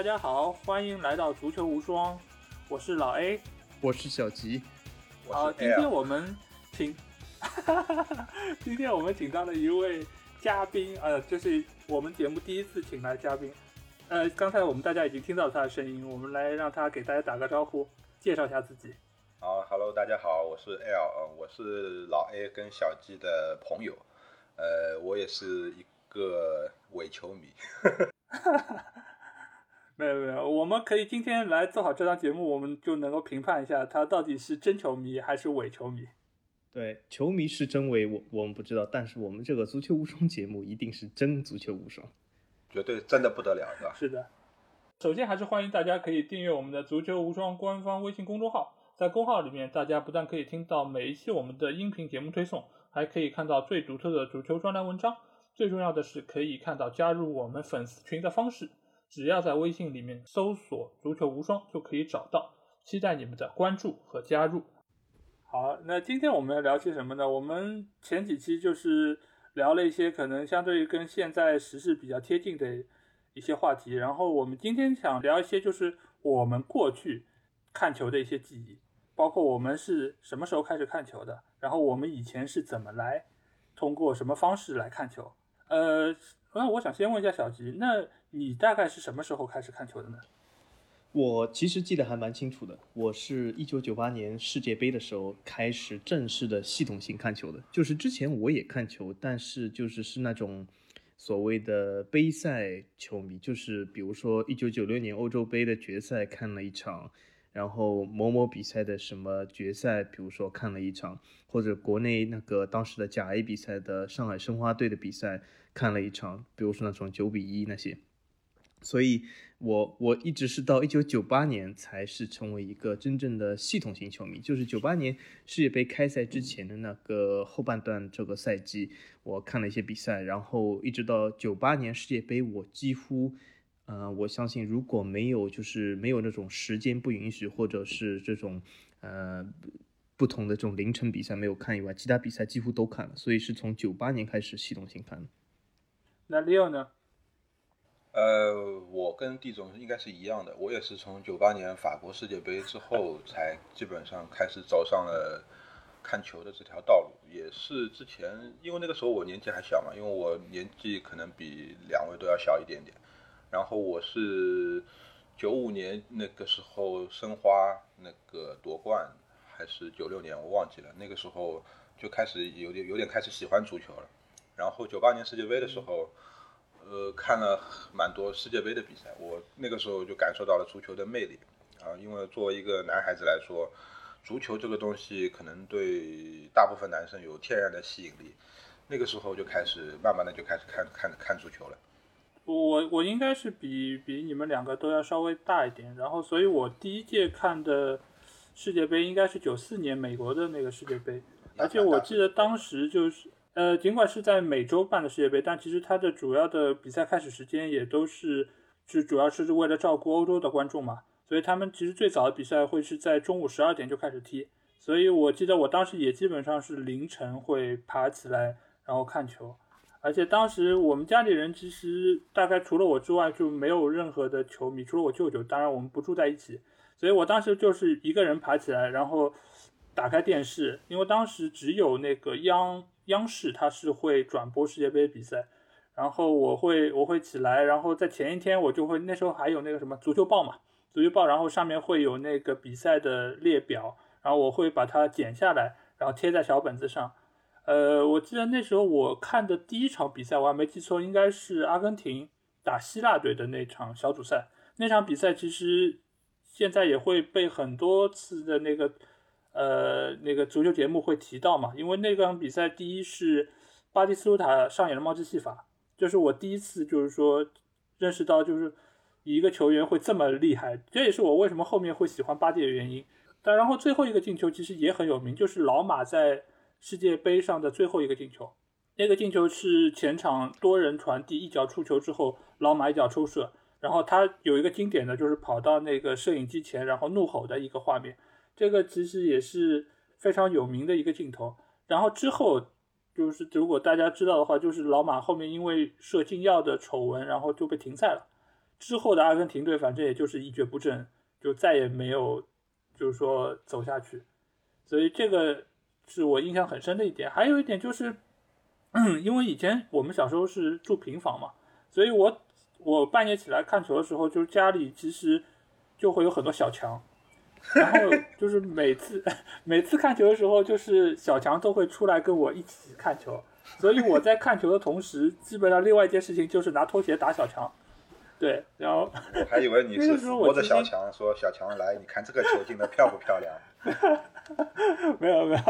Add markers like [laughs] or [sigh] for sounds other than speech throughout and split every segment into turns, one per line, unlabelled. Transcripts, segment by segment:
大家好，欢迎来到足球无双，我是老 A，
我是小吉。
好，今天我们请，[laughs] 今天我们请到了一位嘉宾，呃，这是我们节目第一次请来嘉宾。呃，刚才我们大家已经听到他的声音，我们来让他给大家打个招呼，介绍一下自己。
好，Hello，大家好，我是 L，我是老 A 跟小 G 的朋友，呃，我也是一个伪球迷。[laughs]
没有没有，我们可以今天来做好这档节目，我们就能够评判一下他到底是真球迷还是伪球迷。
对，球迷是真伪，我我们不知道，但是我们这个足球无双节目一定是真足球无双，
绝对真的不得了，是吧？
是的。首先还是欢迎大家可以订阅我们的足球无双官方微信公众号，在公号里面，大家不但可以听到每一期我们的音频节目推送，还可以看到最独特的足球专栏文章，最重要的是可以看到加入我们粉丝群的方式。只要在微信里面搜索“足球无双”就可以找到，期待你们的关注和加入。好，那今天我们要聊些什么呢？我们前几期就是聊了一些可能相对于跟现在时事比较贴近的一些话题，然后我们今天想聊一些就是我们过去看球的一些记忆，包括我们是什么时候开始看球的，然后我们以前是怎么来通过什么方式来看球。呃，那我想先问一下小吉，那。你大概是什么时候开始看球的呢？
我其实记得还蛮清楚的，我是一九九八年世界杯的时候开始正式的系统性看球的。就是之前我也看球，但是就是是那种所谓的杯赛球迷，就是比如说一九九六年欧洲杯的决赛看了一场，然后某某比赛的什么决赛，比如说看了一场，或者国内那个当时的甲 A 比赛的上海申花队的比赛看了一场，比如说那种九比一那些。所以，我我一直是到一九九八年才是成为一个真正的系统性球迷。就是九八年世界杯开赛之前的那个后半段这个赛季，我看了一些比赛，然后一直到九八年世界杯，我几乎，呃，我相信如果没有就是没有那种时间不允许，或者是这种呃不同的这种凌晨比赛没有看以外，其他比赛几乎都看了。所以是从九八年开始系统性看的。
那 Leo 呢？
呃，我跟地总应该是一样的，我也是从九八年法国世界杯之后才基本上开始走上了看球的这条道路。也是之前，因为那个时候我年纪还小嘛，因为我年纪可能比两位都要小一点点。然后我是九五年那个时候申花那个夺冠，还是九六年我忘记了，那个时候就开始有点有点开始喜欢足球了。然后九八年世界杯的时候。呃，看了蛮多世界杯的比赛，我那个时候就感受到了足球的魅力啊。因为作为一个男孩子来说，足球这个东西可能对大部分男生有天然的吸引力。那个时候就开始慢慢的就开始看看看足球了。
我我应该是比比你们两个都要稍微大一点，然后所以我第一届看的世界杯应该是九四年美国的那个世界杯，而且我记得当时就是。呃，尽管是在美洲办的世界杯，但其实它的主要的比赛开始时间也都是，是主要是为了照顾欧洲的观众嘛，所以他们其实最早的比赛会是在中午十二点就开始踢，所以我记得我当时也基本上是凌晨会爬起来然后看球，而且当时我们家里人其实大概除了我之外就没有任何的球迷，除了我舅舅，当然我们不住在一起，所以我当时就是一个人爬起来，然后打开电视，因为当时只有那个央。央视它是会转播世界杯比赛，然后我会我会起来，然后在前一天我就会那时候还有那个什么足球报嘛，足球报，然后上面会有那个比赛的列表，然后我会把它剪下来，然后贴在小本子上。呃，我记得那时候我看的第一场比赛，我还没记错，应该是阿根廷打希腊队的那场小组赛。那场比赛其实现在也会被很多次的那个。呃，那个足球节目会提到嘛？因为那场比赛，第一是巴蒂斯图塔上演了帽子戏法，就是我第一次就是说认识到，就是一个球员会这么厉害，这也是我为什么后面会喜欢巴蒂的原因。但然后最后一个进球其实也很有名，就是老马在世界杯上的最后一个进球，那个进球是前场多人传递，一脚出球之后，老马一脚抽射，然后他有一个经典的就是跑到那个摄影机前，然后怒吼的一个画面。这个其实也是非常有名的一个镜头。然后之后就是，如果大家知道的话，就是老马后面因为射禁药的丑闻，然后就被停赛了。之后的阿根廷队反正也就是一蹶不振，就再也没有就是说走下去。所以这个是我印象很深的一点。还有一点就是，因为以前我们小时候是住平房嘛，所以我我半夜起来看球的时候，就是家里其实就会有很多小强。然后就是每次 [laughs] 每次看球的时候，就是小强都会出来跟我一起看球，所以我在看球的同时，基本上另外一件事情就是拿拖鞋打小强。对，然后
我还以为你 [laughs] 是扶着小强说：“小强来，你看这个球进的漂不漂亮？” [laughs]
没有没有。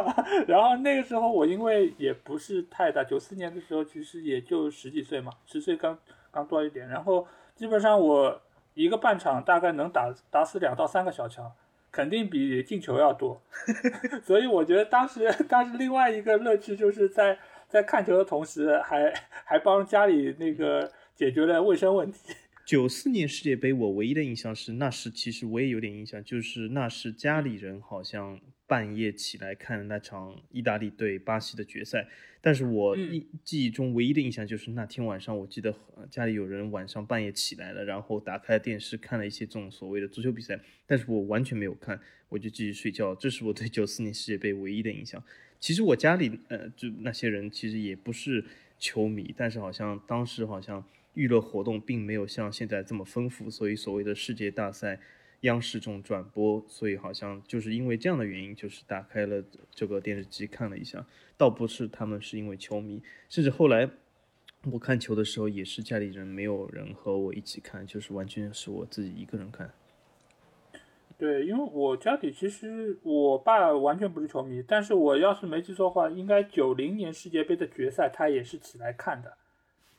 然后那个时候我因为也不是太大，九四年的时候其实也就十几岁嘛，十岁刚刚多一点。然后基本上我一个半场大概能打打死两到三个小强。肯定比进球要多，[laughs] 所以我觉得当时当时另外一个乐趣就是在在看球的同时，还还帮家里那个解决了卫生问题。
九四年世界杯，我唯一的印象是那时其实我也有点印象，就是那时家里人好像半夜起来看那场意大利对巴西的决赛。但是我记记忆中唯一的印象就是那天晚上，我记得家里有人晚上半夜起来了，然后打开电视看了一些这种所谓的足球比赛，但是我完全没有看，我就继续睡觉。这是我对九四年世界杯唯一的印象。其实我家里呃，就那些人其实也不是球迷，但是好像当时好像娱乐活动并没有像现在这么丰富，所以所谓的世界大赛。央视这种转播，所以好像就是因为这样的原因，就是打开了这个电视机看了一下，倒不是他们是因为球迷，甚至后来我看球的时候也是家里人没有人和我一起看，就是完全是我自己一个人看。
对，因为我家里其实我爸完全不是球迷，但是我要是没记错的话，应该九零年世界杯的决赛他也是起来看的，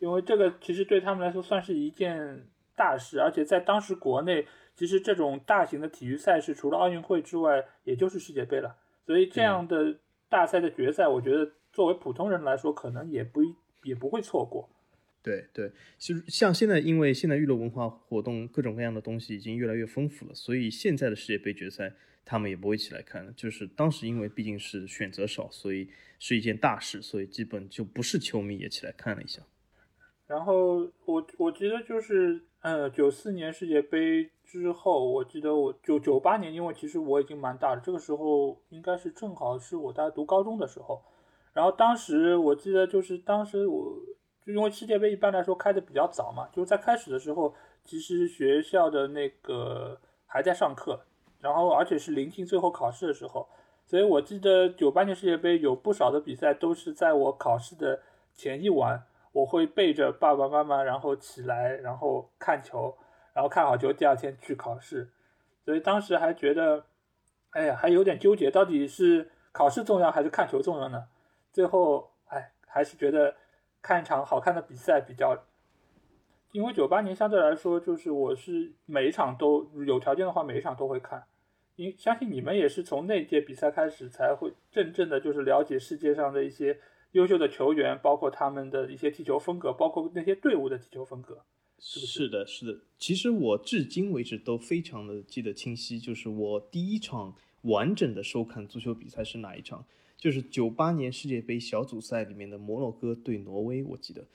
因为这个其实对他们来说算是一件大事，而且在当时国内。其实这种大型的体育赛事，除了奥运会之外，也就是世界杯了。所以这样的大赛的决赛，我觉得作为普通人来说，可能也不也不会错过。
对对，其实像现在，因为现在娱乐文化活动各种各样的东西已经越来越丰富了，所以现在的世界杯决赛他们也不会起来看了。就是当时因为毕竟是选择少，所以是一件大事，所以基本就不是球迷也起来看了一下。
然后我我觉得就是。呃，九四年世界杯之后，我记得我九九八年，因为其实我已经蛮大了，这个时候应该是正好是我在读高中的时候。然后当时我记得就是当时我，就因为世界杯一般来说开的比较早嘛，就是在开始的时候，其实学校的那个还在上课，然后而且是临近最后考试的时候，所以我记得九八年世界杯有不少的比赛都是在我考试的前一晚。我会背着爸爸妈妈，然后起来，然后看球，然后看好球，第二天去考试。所以当时还觉得，哎呀，还有点纠结，到底是考试重要还是看球重要呢？最后，哎，还是觉得看一场好看的比赛比较。因为九八年相对来说，就是我是每一场都有条件的话，每一场都会看。因相信你们也是从那届比赛开始，才会真正的就是了解世界上的一些。优秀的球员，包括他们的一些踢球风格，包括那些队伍的踢球风格，是
是的，是的。其实我至今为止都非常的记得清晰，就是我第一场完整的收看足球比赛是哪一场？就是九八年世界杯小组赛里面的摩洛哥对挪威。我记得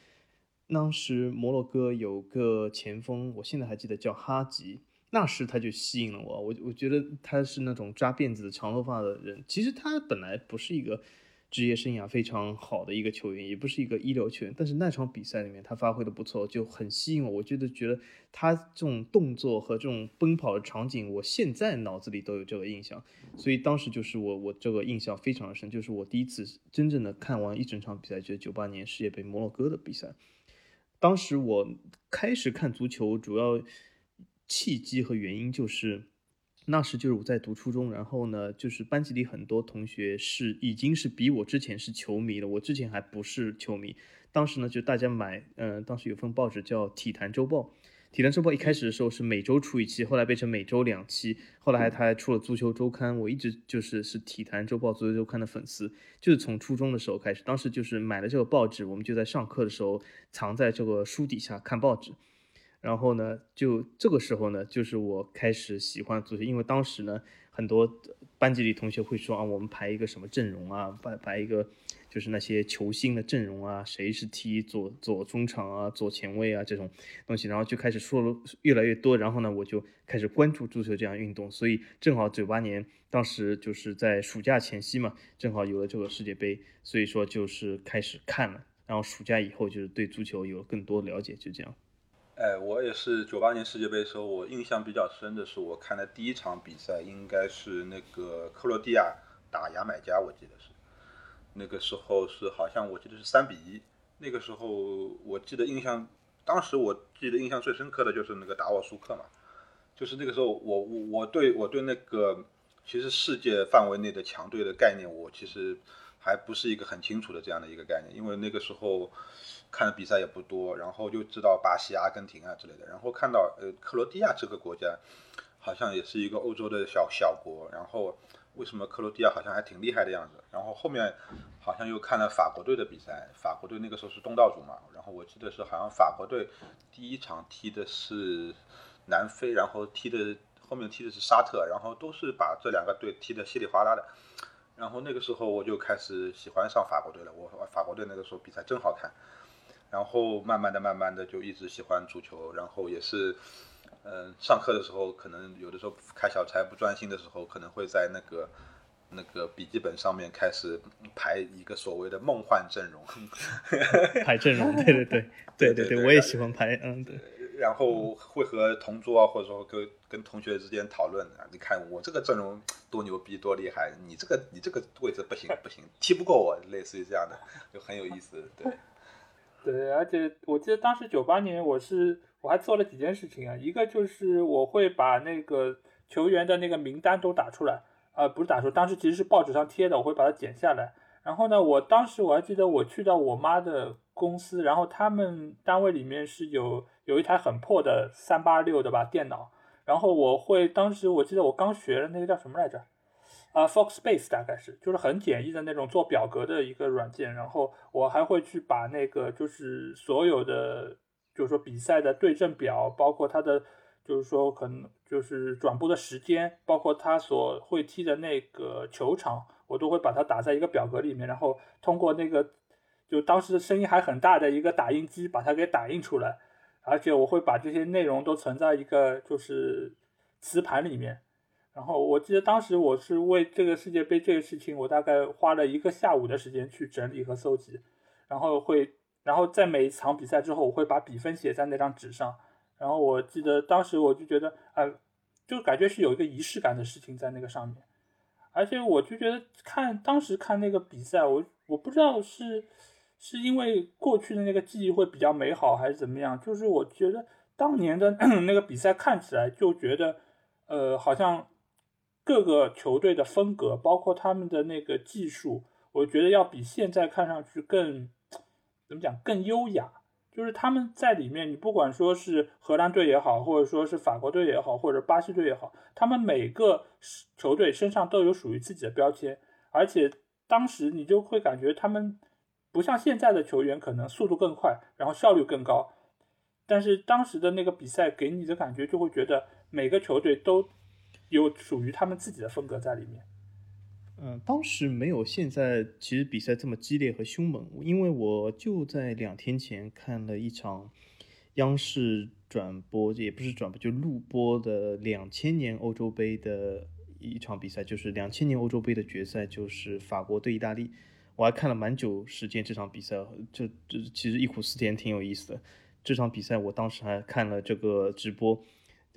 当时摩洛哥有个前锋，我现在还记得叫哈吉，那时他就吸引了我。我我觉得他是那种扎辫子、长头发的人。其实他本来不是一个。职业生涯非常好的一个球员，也不是一个一流球员，但是那场比赛里面他发挥的不错，就很吸引我。我觉得觉得他这种动作和这种奔跑的场景，我现在脑子里都有这个印象，所以当时就是我我这个印象非常的深，就是我第一次真正的看完一整场比赛，就是九八年世界杯摩洛哥的比赛。当时我开始看足球，主要契机和原因就是。那时就是我在读初中，然后呢，就是班级里很多同学是已经是比我之前是球迷了，我之前还不是球迷。当时呢，就大家买，嗯，当时有份报纸叫《体坛周报》，《体坛周报》一开始的时候是每周出一期，后来变成每周两期，后来还他还出了《足球周刊》，我一直就是是《体坛周报》《足球周刊》的粉丝，就是从初中的时候开始，当时就是买了这个报纸，我们就在上课的时候藏在这个书底下看报纸。然后呢，就这个时候呢，就是我开始喜欢足球，因为当时呢，很多班级里同学会说啊，我们排一个什么阵容啊，排排一个就是那些球星的阵容啊，谁是踢左左中场啊，左前卫啊这种东西，然后就开始说了越来越多，然后呢，我就开始关注足球这项运动，所以正好九八年当时就是在暑假前夕嘛，正好有了这个世界杯，所以说就是开始看了，然后暑假以后就是对足球有了更多了解，就这样。
哎，我也是九八年世界杯的时候，我印象比较深的是，我看的第一场比赛应该是那个克罗地亚打牙买加，我记得是，那个时候是好像我记得是三比一。那个时候我记得印象，当时我记得印象最深刻的就是那个达沃苏克嘛，就是那个时候我我我对我对那个其实世界范围内的强队的概念，我其实还不是一个很清楚的这样的一个概念，因为那个时候。看的比赛也不多，然后就知道巴西、阿根廷啊之类的，然后看到呃克罗地亚这个国家，好像也是一个欧洲的小小国，然后为什么克罗地亚好像还挺厉害的样子？然后后面好像又看了法国队的比赛，法国队那个时候是东道主嘛，然后我记得是好像法国队第一场踢的是南非，然后踢的后面踢的是沙特，然后都是把这两个队踢得稀里哗啦的，然后那个时候我就开始喜欢上法国队了，我法国队那个时候比赛真好看。然后慢慢的、慢慢的就一直喜欢足球，然后也是，嗯，上课的时候可能有的时候开小差不专心的时候，可能会在那个那个笔记本上面开始排一个所谓的梦幻阵容，[laughs]
排阵容，对对对 [laughs] 对对对，我也喜欢排，嗯对。
然后会和同桌啊，或者说跟跟同学之间讨论啊，你看我这个阵容多牛逼多厉害，你这个你这个位置不行不行，踢不过我，类似于这样的，就很有意思，对。
对，而且我记得当时九八年，我是我还做了几件事情啊。一个就是我会把那个球员的那个名单都打出来，啊，不是打出，当时其实是报纸上贴的，我会把它剪下来。然后呢，我当时我还记得我去到我妈的公司，然后他们单位里面是有有一台很破的三八六的吧电脑，然后我会当时我记得我刚学的那个叫什么来着？啊，Foxbase 大概是就是很简易的那种做表格的一个软件，然后我还会去把那个就是所有的就是说比赛的对阵表，包括它的就是说可能就是转播的时间，包括他所会踢的那个球场，我都会把它打在一个表格里面，然后通过那个就当时的声音还很大的一个打印机把它给打印出来，而且我会把这些内容都存在一个就是磁盘里面。然后我记得当时我是为这个世界杯这个事情，我大概花了一个下午的时间去整理和搜集，然后会，然后在每一场比赛之后，我会把比分写在那张纸上。然后我记得当时我就觉得，啊，就感觉是有一个仪式感的事情在那个上面。而且我就觉得看当时看那个比赛，我我不知道是是因为过去的那个记忆会比较美好，还是怎么样，就是我觉得当年的 [clears throat] 那个比赛看起来就觉得，呃，好像。各个球队的风格，包括他们的那个技术，我觉得要比现在看上去更怎么讲更优雅。就是他们在里面，你不管说是荷兰队也好，或者说是法国队也好，或者巴西队也好，他们每个球队身上都有属于自己的标签。而且当时你就会感觉他们不像现在的球员，可能速度更快，然后效率更高。但是当时的那个比赛给你的感觉，就会觉得每个球队都。有属于他们自己的风格在里面。
嗯，当时没有现在其实比赛这么激烈和凶猛，因为我就在两天前看了一场央视转播，也不是转播，就录播的两千年欧洲杯的一场比赛，就是两千年欧洲杯的决赛，就是法国对意大利。我还看了蛮久时间这场比赛，这这其实忆苦思甜，挺有意思的。这场比赛我当时还看了这个直播。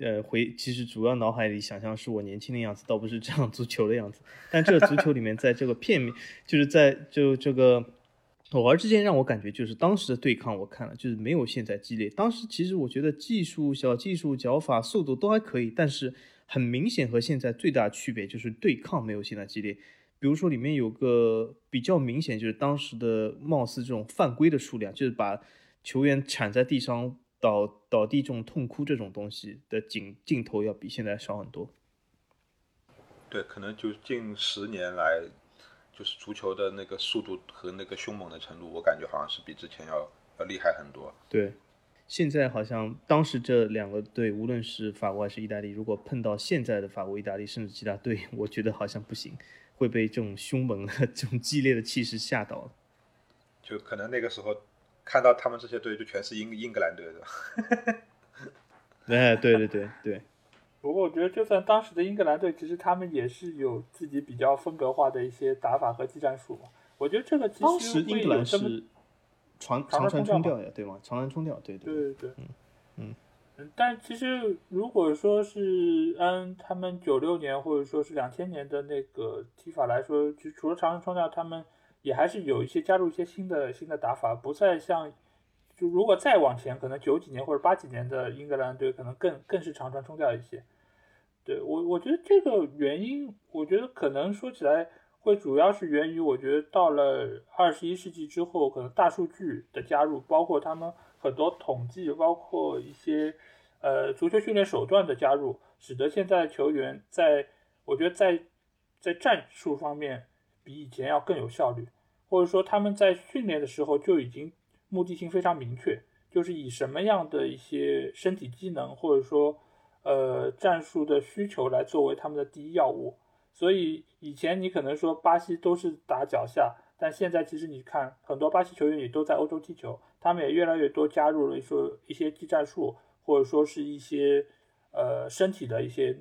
呃，回其实主要脑海里想象是我年轻的样子，倒不是这样足球的样子。但这个足球里面，在这个片面，就是在就这个偶尔之间，让我感觉就是当时的对抗，我看了就是没有现在激烈。当时其实我觉得技术、小技术、脚法、速度都还可以，但是很明显和现在最大区别就是对抗没有现在激烈。比如说里面有个比较明显，就是当时的貌似这种犯规的数量，就是把球员铲在地上。倒倒地这种痛哭这种东西的镜镜头要比现在少很多。
对，可能就近十年来，就是足球的那个速度和那个凶猛的程度，我感觉好像是比之前要要厉害很多。
对，现在好像当时这两个队，无论是法国还是意大利，如果碰到现在的法国、意大利，甚至其他队，[laughs] 我觉得好像不行，会被这种凶猛的、这种激烈的气势吓到了。
就可能那个时候看到他们这些队，就全是英英格兰队的。[laughs]
哎，对对对对。
不过我觉得，就算当时的英格兰队，其实他们也是有自己比较风格化的一些打法和技战术。我觉得这个其实
当时英格兰是。
长
长传冲
吊
呀，对吗？长传冲吊，对
对对对，
嗯
嗯。但其实如果说是按他们九六年或者说是两千年的那个踢法来说，就除了长传冲吊，他们也还是有一些加入一些新的新的打法，不再像就如果再往前，可能九几年或者八几年的英格兰队可能更更是长传冲吊一些。对我我觉得这个原因，我觉得可能说起来。会主要是源于，我觉得到了二十一世纪之后，可能大数据的加入，包括他们很多统计，包括一些呃足球训练手段的加入，使得现在球员在，我觉得在在战术方面比以前要更有效率，或者说他们在训练的时候就已经目的性非常明确，就是以什么样的一些身体机能，或者说呃战术的需求来作为他们的第一要务。所以以前你可能说巴西都是打脚下，但现在其实你看很多巴西球员也都在欧洲踢球，他们也越来越多加入了说一些技战术，或者说是一些呃身体的一些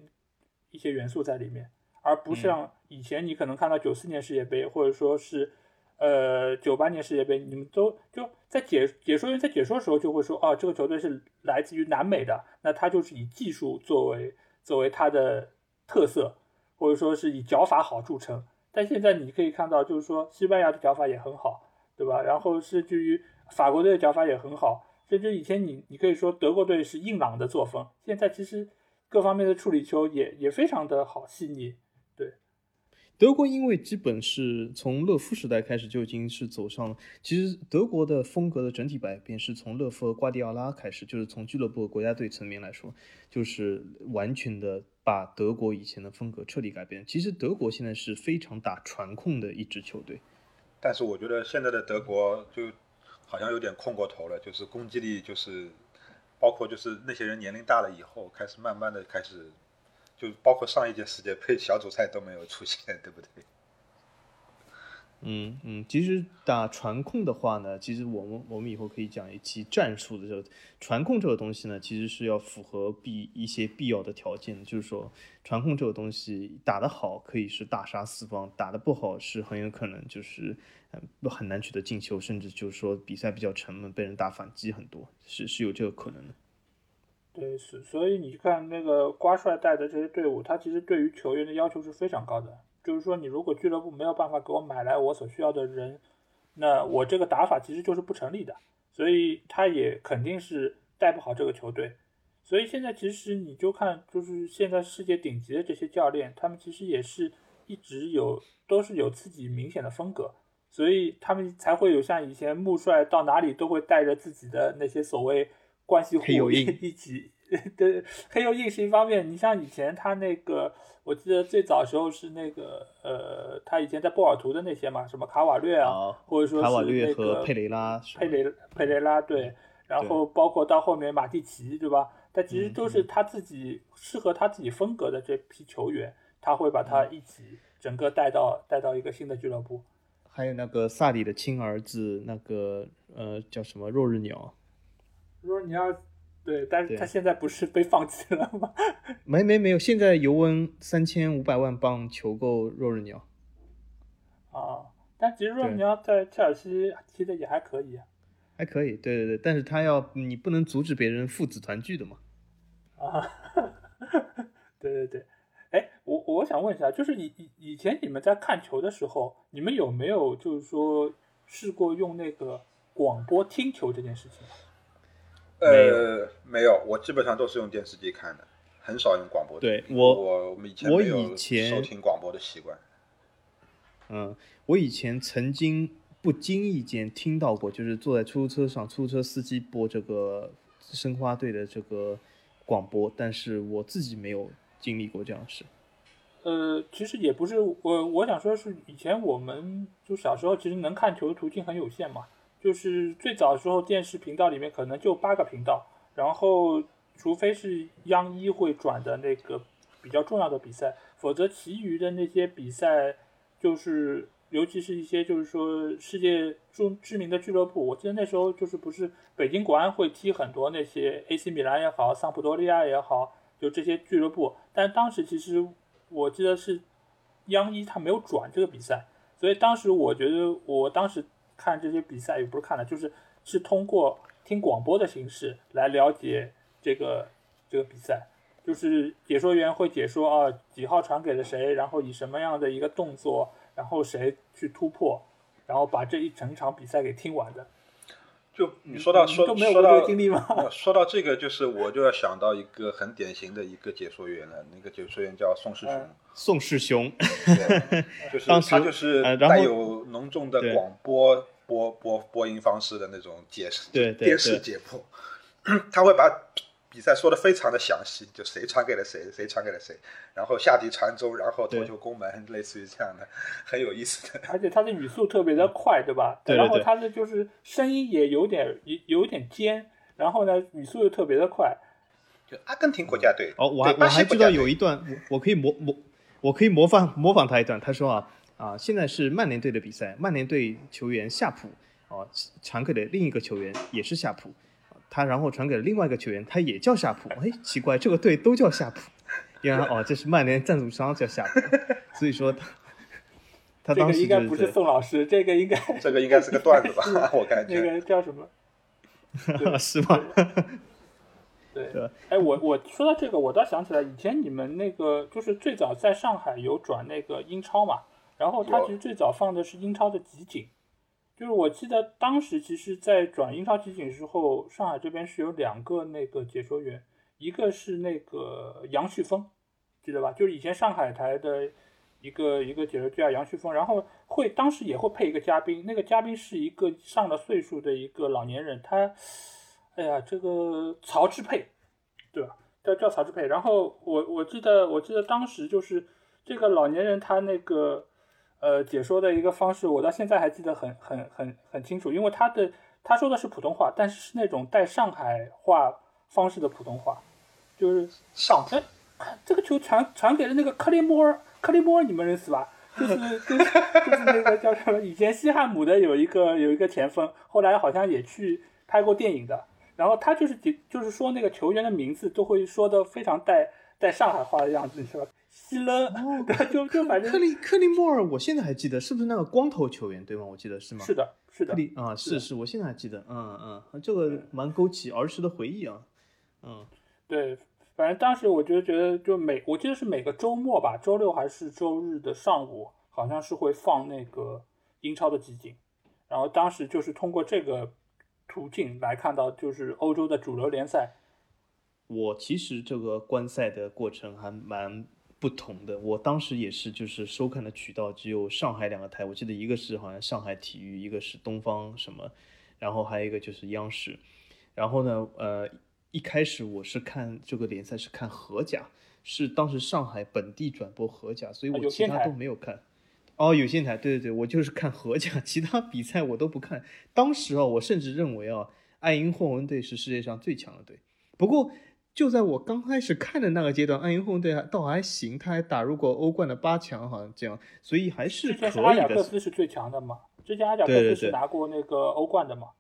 一些元素在里面，而不像以前你可能看到九四年世界杯，或者说是呃九八年世界杯，你们都就在解解说员在解说的时候就会说，哦，这个球队是来自于南美的，那他就是以技术作为作为他的特色。或者说是以脚法好著称，但现在你可以看到，就是说西班牙的脚法也很好，对吧？然后是至于法国队的脚法也很好，甚至以前你你可以说德国队是硬朗的作风，现在其实各方面的处理球也也非常的好细腻。
对德国因为基本是从勒夫时代开始就已经是走上了，其实德国的风格的整体改变是从勒夫和瓜迪奥拉开始，就是从俱乐部国家队层面来说，就是完全的把德国以前的风格彻底改变。其实德国现在是非常打传控的一支球队，
但是我觉得现在的德国就好像有点控过头了，就是攻击力就是包括就是那些人年龄大了以后，开始慢慢的开始。就包括上一届世界杯小组赛都没有出现，对不对？
嗯嗯，其实打传控的话呢，其实我们我们以后可以讲一期战术的时候传控这个东西呢，其实是要符合必一些必要的条件，就是说传控这个东西打得好可以是大杀四方，打得不好是很有可能就是嗯很难取得进球，甚至就是说比赛比较沉闷，被人打反击很多，是是有这个可能的。
对，是，所以你看那个瓜帅带的这些队伍，他其实对于球员的要求是非常高的。就是说，你如果俱乐部没有办法给我买来我所需要的人，那我这个打法其实就是不成立的。所以他也肯定是带不好这个球队。所以现在其实你就看，就是现在世界顶级的这些教练，他们其实也是一直有都是有自己明显的风格，所以他们才会有像以前穆帅到哪里都会带着自己的那些所谓。关系户 [laughs] 一起，对，黑又硬是一方面。你像以前他那个，我记得最早时候是那个，呃，他以前在波尔图的那些嘛，什么卡瓦略啊，或者说是那个
佩雷拉，
佩雷佩雷拉，对，然后包括到后面马蒂奇，对吧？但其实都是他自己适合他自己风格的这批球员，他会把他一起整个带到带到一个新的俱乐部。
还有那个萨里的亲儿子，那个呃叫什么若日鸟。
如果你要对，但是他现在不是被放弃了吗？[laughs]
没没没有，现在尤文三千五百万镑求购若日鸟。
啊，但其实若日鸟在切尔西踢的也还可以，
还可以，对对对，但是他要你不能阻止别人父子团聚的嘛。
啊，[laughs] 对对对，哎，我我想问一下，就是以以以前你们在看球的时候，你们有没有就是说试过用那个广播听球这件事情？
呃，没有，我基本上都是用电视机看的，很少用广播。
对
我，
我
我们以前没有收听广播的习惯。
嗯，我以前曾经不经意间听到过，就是坐在出租车上，出租车司机播这个申花队的这个广播，但是我自己没有经历过这样的事。
呃，其实也不是，我我想说是以前我们就小时候其实能看球的途径很有限嘛。就是最早的时候电视频道里面可能就八个频道，然后除非是央一会转的那个比较重要的比赛，否则其余的那些比赛就是。尤其是一些就是说世界著知名的俱乐部，我记得那时候就是不是北京国安会踢很多那些 AC 米兰也好，桑普多利亚也好，就这些俱乐部。但当时其实我记得是央一他没有转这个比赛，所以当时我觉得我当时看这些比赛也不是看了，就是是通过听广播的形式来了解这个这个比赛。就是解说员会解说啊几号传给了谁，然后以什么样的一个动作。然后谁去突破，然后把这一整场比赛给听完的？
就你说到说
没有
说到
经历吗？
说到这个，就是我就要想到一个很典型的一个解说员了，那个解说员叫宋世雄。
宋世雄，
对，就是他就是带有浓重的广播播播播音方式的那种解释，
对
电视解剖，[clears throat] 他会把。比赛说的非常的详细，就谁传给了谁，谁传给了谁，然后下底传中，然后头球攻门，类似于这样的，[laughs] 很有意思的。
而且他的语速特别的快，对吧？
对
然后他的就是声音也有点有有点尖，然后呢语速又特别的快。
就阿根廷国家队
哦，我还我还知道有一段，我我可以模模我可以模仿模仿他一段。他说啊啊，现在是曼联队的比赛，曼联队球员夏普啊传给了另一个球员，也是夏普。他然后传给了另外一个球员，他也叫夏普。[laughs] 哎，奇怪，这个队都叫夏普，原来哦，这是曼联赞助商叫夏普，[laughs] 所以说他他当时
应该不是宋老师，这个应该 [laughs]
这个应该是个段子吧？我感觉
那个叫什么？
是吗？
对，哎，我我说到这个，我倒想起来，以前你们那个就是最早在上海有转那个英超嘛，然后他其实最早放的是英超的集锦。就是我记得当时其实，在转英超集锦之后，上海这边是有两个那个解说员，一个是那个杨旭峰，记得吧？就是以前上海台的一个一个解说叫杨旭峰，然后会当时也会配一个嘉宾，那个嘉宾是一个上了岁数的一个老年人，他，哎呀，这个曹志佩，对吧？叫叫曹志佩。然后我我记得我记得当时就是这个老年人他那个。呃，解说的一个方式，我到现在还记得很很很很清楚，因为他的他说的是普通话，但是是那种带上海话方式的普通话，就是
上
哎，这个球传传给了那个克里莫尔，克里莫尔你们认识吧？就是就是就是那个叫什么？以前西汉姆的有一个有一个前锋，后来好像也去拍过电影的，然后他就是就是说那个球员的名字都会说的非常带带上海话的样子，是吧？希勒，哦，[laughs] 就就反正
克里克里莫尔，我现在还记得，是不是那个光头球员对吗？我记得是吗？
是的，是的。
克里啊，是是，我现在还记得，嗯嗯，这个蛮勾起儿时的回忆啊，嗯，
对，反正当时我就觉得，就每我记得是每个周末吧，周六还是周日的上午，好像是会放那个英超的集锦，然后当时就是通过这个途径来看到，就是欧洲的主流联赛。
我其实这个观赛的过程还蛮。不同的，我当时也是，就是收看的渠道只有上海两个台，我记得一个是好像上海体育，一个是东方什么，然后还有一个就是央视。然后呢，呃，一开始我是看这个联赛是看荷甲，是当时上海本地转播荷甲，所以我其他都没有看。哦，有线台，对对对，我就是看荷甲，[laughs] 其他比赛我都不看。当时啊，我甚至认为啊，爱因霍温队是世界上最强的队。不过。就在我刚开始看的那个阶段，爱因霍温队倒还行，他还打入过欧冠的八强，好像这样，所以还是可以的。
阿贾克斯是最强的嘛？之前阿贾克斯是拿过那个欧冠的嘛？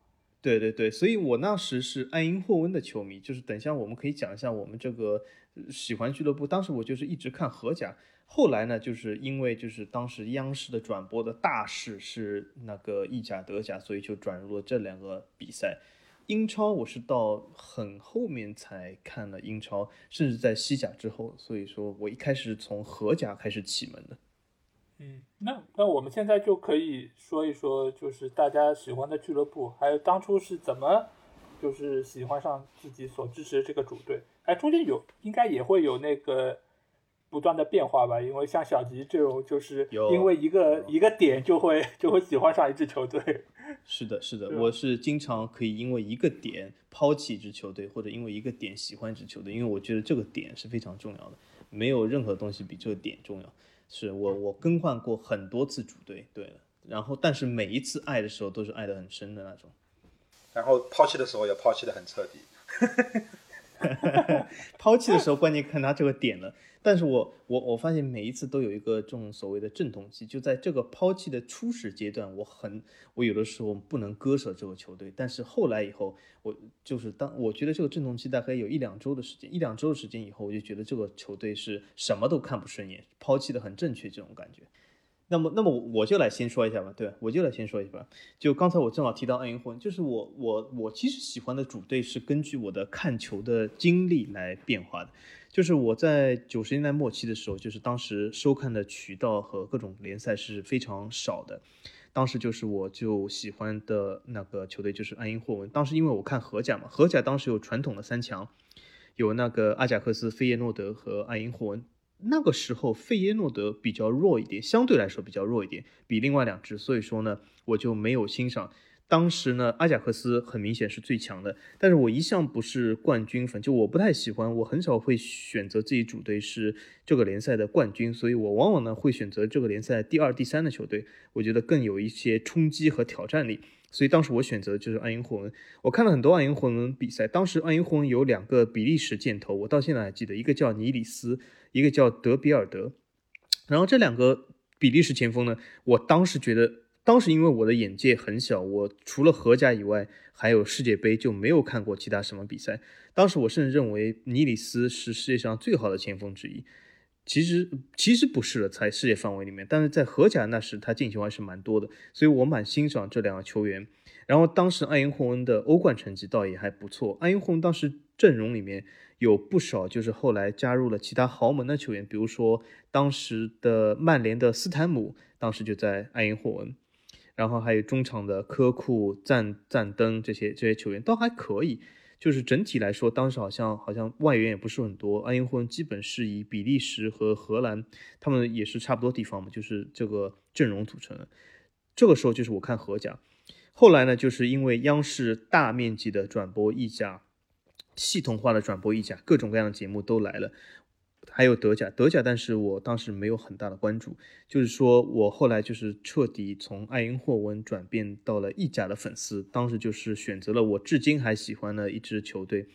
对对对，所以我那时是爱因霍温的球迷。就是等一下我们可以讲一下我们这个喜欢俱乐部。当时我就是一直看荷甲，后来呢，就是因为就是当时央视的转播的大事是那个意甲、德甲，所以就转入了这两个比赛。英超我是到很后面才看了英超，甚至在西甲之后，所以说我一开始从荷甲开始启蒙的。
嗯，那那我们现在就可以说一说，就是大家喜欢的俱乐部，还有当初是怎么就是喜欢上自己所支持的这个主队。哎，中间有应该也会有那个。不断的变化吧，因为像小吉这种，就是因为一个一个点就会就会喜欢上一支球队。[laughs]
是的，是的，我是经常可以因为一个点抛弃一支球队，或者因为一个点喜欢一支球队，因为我觉得这个点是非常重要的，没有任何东西比这个点重要。是我我更换过很多次主队，对然后但是每一次爱的时候都是爱得很深的那种。
然后抛弃的时候也抛弃的很彻底。[laughs]
抛弃的时候，关键看他这个点了。但是我我我发现每一次都有一个这种所谓的阵痛期，就在这个抛弃的初始阶段，我很我有的时候不能割舍这个球队，但是后来以后，我就是当我觉得这个阵痛期大概有一两周的时间，一两周的时间以后，我就觉得这个球队是什么都看不顺眼，抛弃的很正确这种感觉。那么，那么我就来先说一下吧，对我就来先说一下吧。就刚才我正好提到奥运会，就是我我我其实喜欢的主队是根据我的看球的经历来变化的。就是我在九十年代末期的时候，就是当时收看的渠道和各种联赛是非常少的。当时就是我就喜欢的那个球队就是爱因霍温。当时因为我看荷甲嘛，荷甲当时有传统的三强，有那个阿贾克斯、费耶诺德和爱因霍温。那个时候费耶诺德比较弱一点，相对来说比较弱一点，比另外两支，所以说呢，我就没有欣赏。当时呢，阿贾克斯很明显是最强的，但是我一向不是冠军粉，就我不太喜欢，我很少会选择自己主队是这个联赛的冠军，所以我往往呢会选择这个联赛第二、第三的球队，我觉得更有一些冲击和挑战力。所以当时我选择就是爱因霍温。我看了很多爱因霍温比赛，当时爱因霍温有两个比利时箭头，我到现在还记得，一个叫尼里斯，一个叫德比尔德。然后这两个比利时前锋呢，我当时觉得，当时因为我的眼界很小，我除了荷甲以外，还有世界杯就没有看过其他什么比赛。当时我甚至认为尼里斯是世界上最好的前锋之一。其实其实不是了，在世界范围里面，但是在荷甲那时他进球还是蛮多的，所以我蛮欣赏这两个球员。然后当时爱因霍温的欧冠成绩倒也还不错，爱因霍温当时阵容里面有不少就是后来加入了其他豪门的球员，比如说当时的曼联的斯坦姆，当时就在爱因霍温，然后还有中场的科库、赞赞登这些这些球员都还可以。就是整体来说，当时好像好像外援也不是很多，爱因霍基本是以比利时和荷兰，他们也是差不多地方嘛，就是这个阵容组成的。这个时候就是我看荷甲，后来呢，就是因为央视大面积的转播意甲，系统化的转播意甲，各种各样的节目都来了。还有德甲，德甲，但是我当时没有很大的关注，就是说我后来就是彻底从爱因霍温转变到了意甲的粉丝，当时就是选择了我至今还喜欢的一支球队，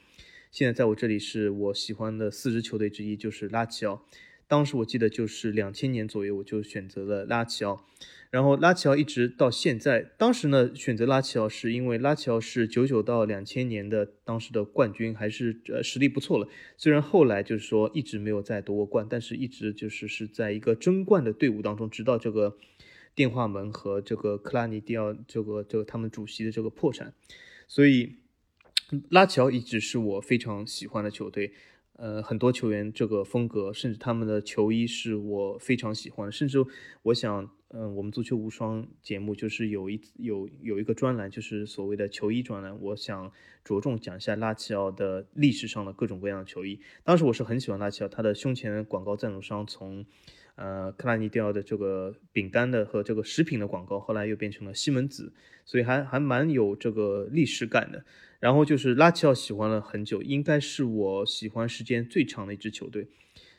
现在在我这里是我喜欢的四支球队之一，就是拉齐奥。当时我记得就是两千年左右，我就选择了拉齐奥。然后拉齐奥一直到现在，当时呢选择拉齐奥是因为拉齐奥是九九到两千年的当时的冠军，还是呃实力不错了。虽然后来就是说一直没有再夺过冠，但是一直就是是在一个争冠的队伍当中，直到这个电话门和这个克拉尼蒂奥这个这个他们主席的这个破产，所以拉齐奥一直是我非常喜欢的球队。呃，很多球员这个风格，甚至他们的球衣是我非常喜欢，甚至我想。嗯，我们足球无双节目就是有一有有一个专栏，就是所谓的球衣专栏。我想着重讲一下拉齐奥的历史上的各种各样的球衣。当时我是很喜欢拉齐奥，他的胸前广告赞助商从呃克拉尼蒂奥的这个饼干的和这个食品的广告，后来又变成了西门子，所以还还蛮有这个历史感的。然后就是拉齐奥喜欢了很久，应该是我喜欢时间最长的一支球队。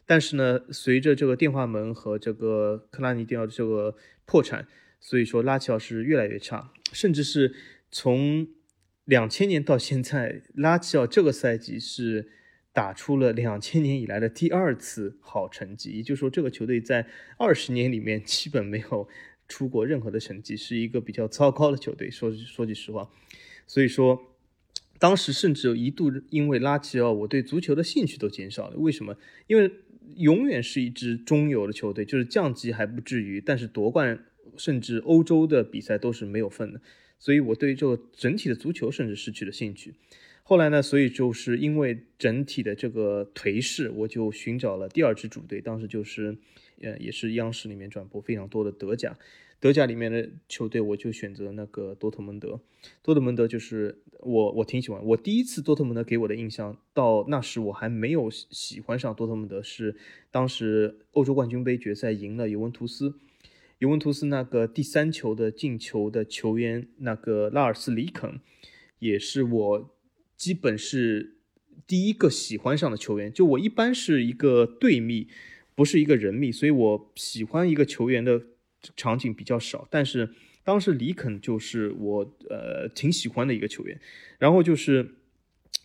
但是呢，随着这个电话门和这个克拉尼蒂奥的这个破产，所以说拉齐奥是越来越差，甚至是从两千年到现在，拉齐奥这个赛季是打出了两千年以来的第二次好成绩，也就是说这个球队在二十年里面基本没有出过任何的成绩，是一个比较糟糕的球队。说说句实话，所以说当时甚至有一度因为拉齐奥，我对足球的兴趣都减少了。为什么？因为永远是一支中游的球队，就是降级还不至于，但是夺冠甚至欧洲的比赛都是没有份的，所以我对这个整体的足球甚至失去了兴趣。后来呢，所以就是因为整体的这个颓势，我就寻找了第二支主队，当时就是，呃，也是央视里面转播非常多的德甲。德甲里面的球队，我就选择那个多特蒙德。多特蒙德就是我，我挺喜欢。我第一次多特蒙德给我的印象，到那时我还没有喜欢上多特蒙德，是当时欧洲冠军杯决赛赢了尤文图斯。尤文图斯那个第三球的进球的球员，那个拉尔斯里肯，也是我基本是第一个喜欢上的球员。就我一般是一个队迷，不是一个人迷，所以我喜欢一个球员的。场景比较少，但是当时里肯就是我呃挺喜欢的一个球员，然后就是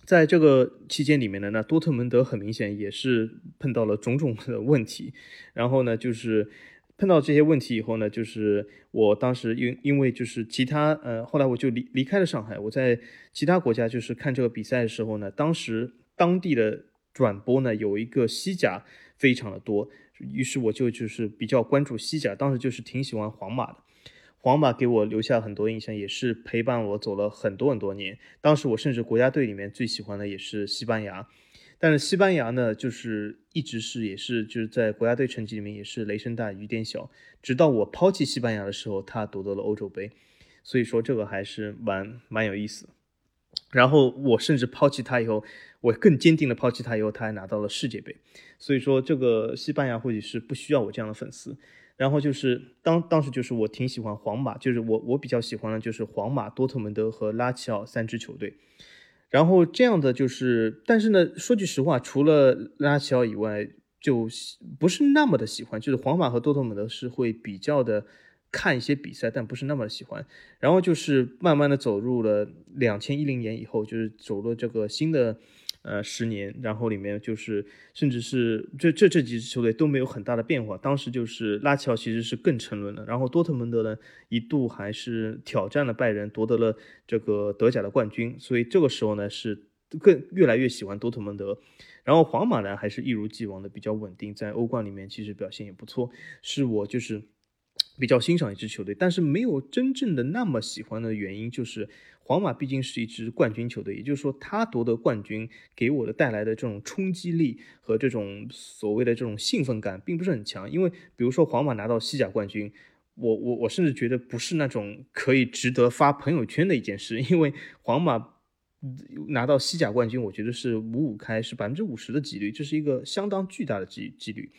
在这个期间里面呢，那多特蒙德很明显也是碰到了种种的问题，然后呢就是碰到这些问题以后呢，就是我当时因因为就是其他呃后来我就离离开了上海，我在其他国家就是看这个比赛的时候呢，当时当地的转播呢有一个西甲非常的多。于是我就就是比较关注西甲，当时就是挺喜欢皇马的。皇马给我留下很多印象，也是陪伴我走了很多很多年。当时我甚至国家队里面最喜欢的也是西班牙，但是西班牙呢，就是一直是也是就是在国家队成绩里面也是雷声大雨点小。直到我抛弃西班牙的时候，他夺得了欧洲杯，所以说这个还是蛮蛮有意思。然后我甚至抛弃他以后，我更坚定的抛弃他以后，他还拿到了世界杯。所以说，这个西班牙或许是不需要我这样的粉丝。然后就是当当时就是我挺喜欢皇马，就是我我比较喜欢的就是皇马、多特蒙德和拉齐奥三支球队。然后这样的就是，但是呢，说句实话，除了拉齐奥以外，就不是那么的喜欢。就是皇马和多特蒙德是会比较的看一些比赛，但不是那么喜欢。然后就是慢慢的走入了两千一零年以后，就是走了这个新的。呃，十年，然后里面就是，甚至是这这这几支球队都没有很大的变化。当时就是拉齐奥其实是更沉沦了，然后多特蒙德呢一度还是挑战了拜仁，夺得了这个德甲的冠军。所以这个时候呢是更越来越喜欢多特蒙德。然后皇马呢还是一如既往的比较稳定，在欧冠里面其实表现也不错，是我就是比较欣赏一支球队，但是没有真正的那么喜欢的原因就是。皇马毕竟是一支冠军球队，也就是说，他夺得冠军给我的带来的这种冲击力和这种所谓的这种兴奋感，并不是很强。因为，比如说皇马拿到西甲冠军，我我我甚至觉得不是那种可以值得发朋友圈的一件事。因为皇马拿到西甲冠军，我觉得是五五开，是百分之五十的几率，这是一个相当巨大的几几率。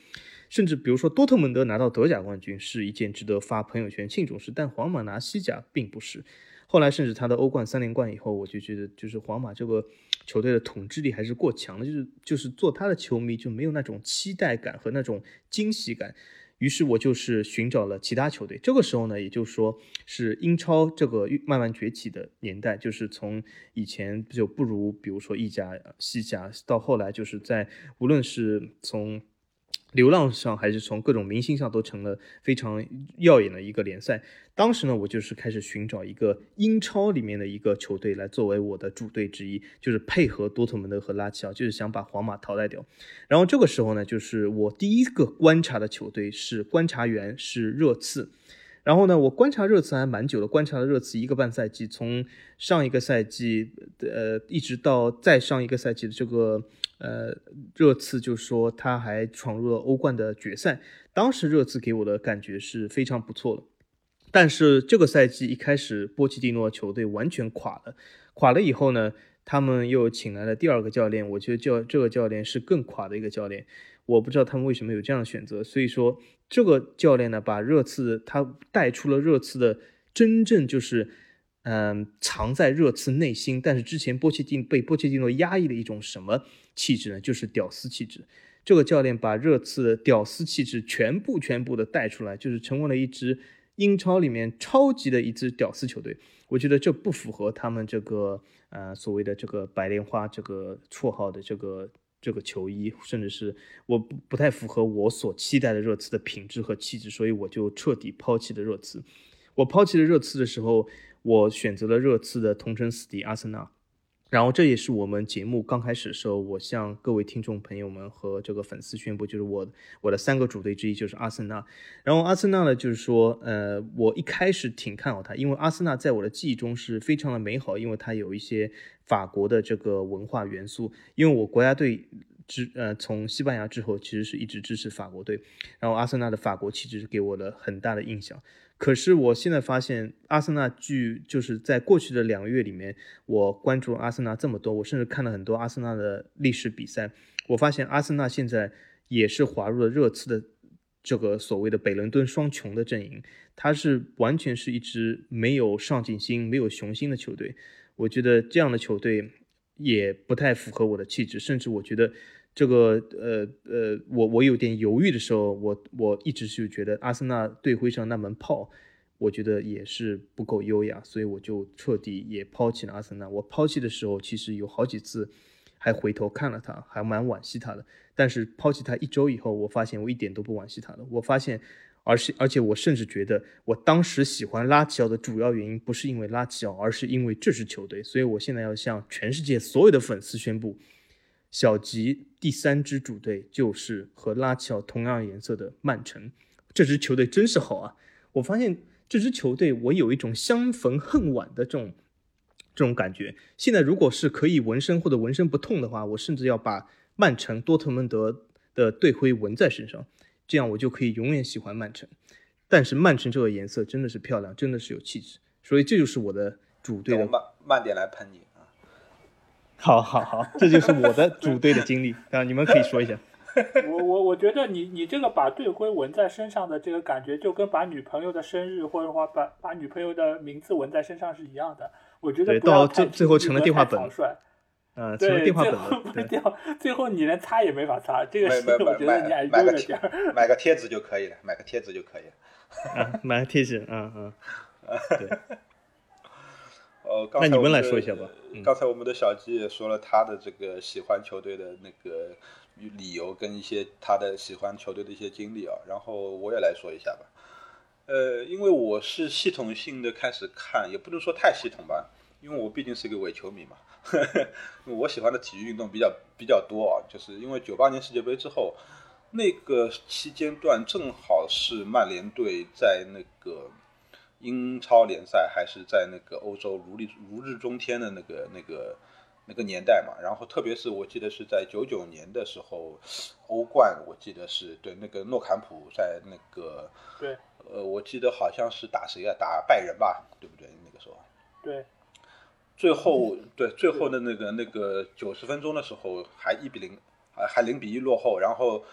甚至比如说多特蒙德拿到德甲冠军是一件值得发朋友圈庆祝事，但皇马拿西甲并不是。后来甚至他的欧冠三连冠以后，我就觉得就是皇马这个球队的统治力还是过强的，就是就是做他的球迷就没有那种期待感和那种惊喜感。于是我就是寻找了其他球队。这个时候呢，也就是说是英超这个慢慢崛起的年代，就是从以前就不如比如说意甲、西甲，到后来就是在无论是从流浪上还是从各种明星上都成了非常耀眼的一个联赛。当时呢，我就是开始寻找一个英超里面的一个球队来作为我的主队之一，就是配合多特蒙德和拉齐奥，就是想把皇马淘汰掉。然后这个时候呢，就是我第一个观察的球队是观察员是热刺。然后呢，我观察热刺还蛮久的，观察了热刺一个半赛季，从上一个赛季呃一直到再上一个赛季的这个。呃，热刺就说他还闯入了欧冠的决赛，当时热刺给我的感觉是非常不错的。但是这个赛季一开始，波切蒂诺球队完全垮了，垮了以后呢，他们又请来了第二个教练，我觉得教这个教练是更垮的一个教练，我不知道他们为什么有这样的选择。所以说，这个教练呢，把热刺他带出了热刺的真正就是。嗯，藏在热刺内心，但是之前波切蒂被波切蒂诺压抑的一种什么气质呢？就是屌丝气质。这个教练把热刺的屌丝气质全部全部的带出来，就是成为了一支英超里面超级的一支屌丝球队。我觉得这不符合他们这个呃所谓的这个白莲花这个绰号的这个这个球衣，甚至是我不不太符合我所期待的热刺的品质和气质，所以我就彻底抛弃了热刺。我抛弃了热刺的时候。我选择了热刺的同城死敌阿森纳，然后这也是我们节目刚开始的时候，我向各位听众朋友们和这个粉丝宣布，就是我我的三个主队之一就是阿森纳。然后阿森纳呢，就是说，呃，我一开始挺看好他，因为阿森纳在我的记忆中是非常的美好，因为它有一些法国的这个文化元素。因为我国家队之呃从西班牙之后，其实是一直支持法国队，然后阿森纳的法国气质给我了很大的印象。可是我现在发现，阿森纳据就是在过去的两个月里面，我关注阿森纳这么多，我甚至看了很多阿森纳的历史比赛。我发现阿森纳现在也是滑入了热刺的这个所谓的北伦敦双雄的阵营，它是完全是一支没有上进心、没有雄心的球队。我觉得这样的球队也不太符合我的气质，甚至我觉得这个呃呃，我我有点犹豫的时候，我我一直就觉得阿森纳队徽上那门炮，我觉得也是不够优雅，所以我就彻底也抛弃了阿森纳。我抛弃的时候，其实有好几次还回头看了他，还蛮惋惜他的。但是抛弃他一周以后，我发现我一点都不惋惜他了。我发现，而是而且我甚至觉得，我当时喜欢拉齐奥的主要原因不是因为拉齐奥，而是因为这支球队。所以我现在要向全世界所有的粉丝宣布。小吉第三支主队就是和拉齐奥同样颜色的曼城，这支球队真是好啊！我发现这支球队，我有一种相逢恨晚的这种这种感觉。现在如果是可以纹身或者纹身不痛的话，我甚至要把曼城多特蒙德的队徽纹在身上，这样我就可以永远喜欢曼城。但是曼城这个颜色真的是漂亮，真的是有气质，所以这就是我的主队的。
慢慢点来喷你。
好好好，这就是我的组队的经历啊！你们可以说一下。[laughs]
我我我觉得你你这个把队徽纹在身上的这个感觉，就跟把女朋友的生日或者话把把女朋友的名字纹在身上是一样的。我觉得
到最最后成了电话本，
嗯，
成了电话本
了。最后最后你连擦也没法擦，这个是我觉得你还
买
个点儿，
买个贴纸就可以了，买个贴纸就可以
了。啊，买个贴纸，嗯嗯，[laughs] 对。
呃，那
你们来说一下吧。
刚才我们的小吉也说了他的这个喜欢球队的那个理由跟一些他的喜欢球队的一些经历啊，然后我也来说一下吧。呃，因为我是系统性的开始看，也不能说太系统吧，因为我毕竟是一个伪球迷嘛。[laughs] 我喜欢的体育运动比较比较多啊，就是因为九八年世界杯之后，那个期间段正好是曼联队在那个。英超联赛还是在那个欧洲如日如日中天的那个那个那个年代嘛，然后特别是我记得是在九九年的时候，欧冠我记得是对那个诺坎普在那个
对。
呃我记得好像是打谁啊？打拜仁吧对不对？那个时候。
对
最后对最后的那个那个九十分钟的时候还一比零还还零比一落后，然后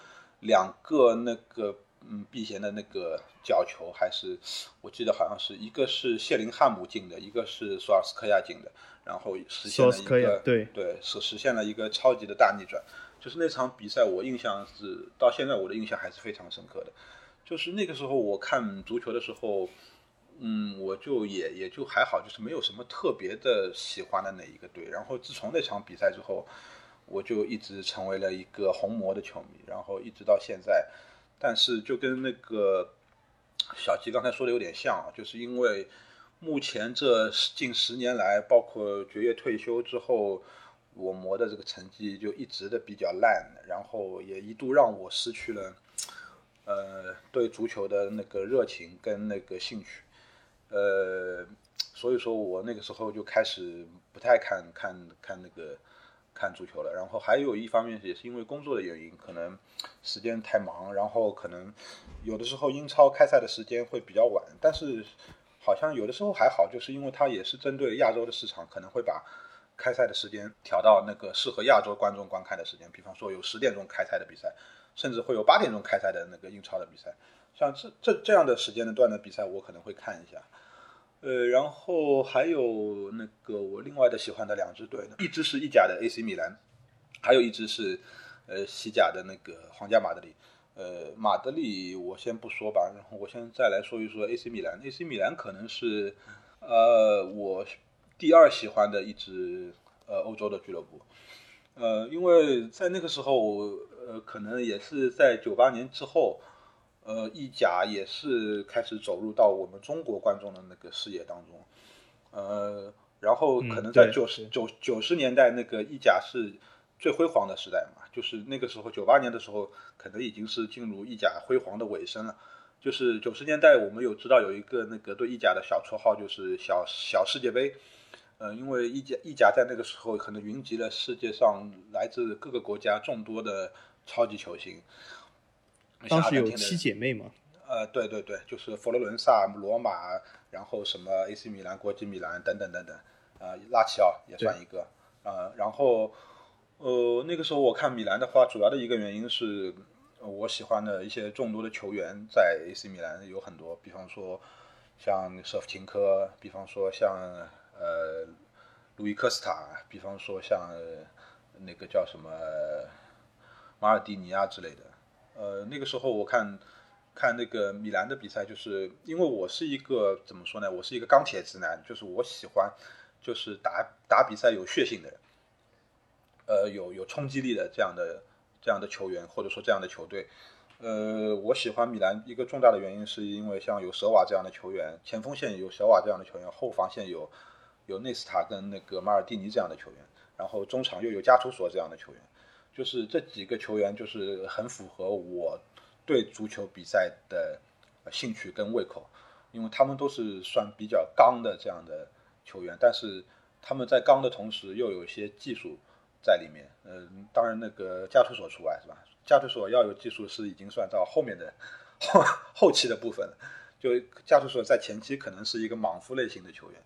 两个那个。嗯，避嫌的那个角球还是我记得好像是一个是谢林汉姆进的，一个是索尔斯克亚进的，然后实现了一个
对
对实实现了一个超级的大逆转。就是那场比赛，我印象是到现在我的印象还是非常深刻的。就是那个时候我看足球的时候，嗯，我就也也就还好，就是没有什么特别的喜欢的哪一个队。然后自从那场比赛之后，我就一直成为了一个红魔的球迷，然后一直到现在。但是就跟那个小吉刚才说的有点像啊，就是因为目前这近十年来，包括爵爷退休之后，我磨的这个成绩就一直的比较烂，然后也一度让我失去了呃对足球的那个热情跟那个兴趣，呃，所以说我那个时候就开始不太看看看那个。看足球了，然后还有一方面也是因为工作的原因，可能时间太忙，然后可能有的时候英超开赛的时间会比较晚，但是好像有的时候还好，就是因为它也是针对亚洲的市场，可能会把开赛的时间调到那个适合亚洲观众观看的时间，比方说有十点钟开赛的比赛，甚至会有八点钟开赛的那个英超的比赛，像这这这样的时间段的比赛，我可能会看一下。呃，然后还有那个我另外的喜欢的两支队呢，一支是意甲的 AC 米兰，还有一支是呃西甲的那个皇家马德里。呃，马德里我先不说吧，然后我先再来说一说 AC 米兰。AC 米兰可能是呃我第二喜欢的一支呃欧洲的俱乐部。呃，因为在那个时候，呃，可能也是在九八年之后。呃，意甲也是开始走入到我们中国观众的那个视野当中，呃，然后可能在九十九九十年代那个意甲是最辉煌的时代嘛，就是那个时候九八年的时候，可能已经是进入意甲辉煌的尾声了。就是九十年代，我们有知道有一个那个对意甲的小绰号，就是小小世界杯，呃，因为意甲意甲在那个时候可能云集了世界上来自各个国家众多的超级球星。
当时有七姐妹嘛？
呃，对对对，就是佛罗伦萨、罗马，然后什么 AC 米兰、国际米兰等等等等，啊，拉齐奥也算一个呃。然后，呃，那个时候我看米兰的话，主要的一个原因是我喜欢的一些众多的球员在 AC 米兰有很多，比方说像舍甫琴科，比方说像呃路易科斯塔，比方说像那个叫什么。马尔蒂尼啊之类的。呃，那个时候我看看那个米兰的比赛，就是因为我是一个怎么说呢？我是一个钢铁直男，就是我喜欢就是打打比赛有血性的人，呃，有有冲击力的这样的这样的球员，或者说这样的球队。呃，我喜欢米兰一个重大的原因，是因为像有舍瓦这样的球员，前锋线有舍瓦这样的球员，后防线有有内斯塔跟那个马尔蒂尼这样的球员，然后中场又有加图索这样的球员，就是这几个球员就是很符合我对足球比赛的兴趣跟胃口，因为他们都是算比较刚的这样的球员，但是他们在刚的同时又有一些技术在里面，嗯，当然那个加图索除外是吧？加图索要有技术是已经算到后面的后后期的部分了，就加图索在前期可能是一个莽夫类型的球员，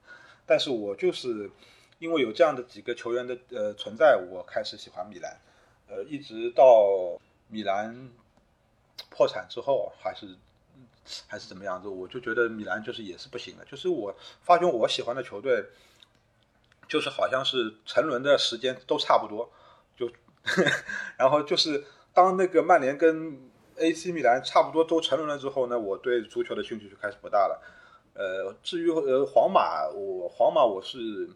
但是我就是因为有这样的几个球员的呃存在，我开始喜欢米兰，呃，一直到米兰破产之后，还是还是怎么样子，我就觉得米兰就是也是不行的，就是我发觉我喜欢的球队，就是好像是沉沦的时间都差不多，就 [laughs] 然后就是。当那个曼联跟 AC 米兰差不多都沉沦了之后呢，我对足球的兴趣就开始不大了。呃，至于呃皇马，我皇马我是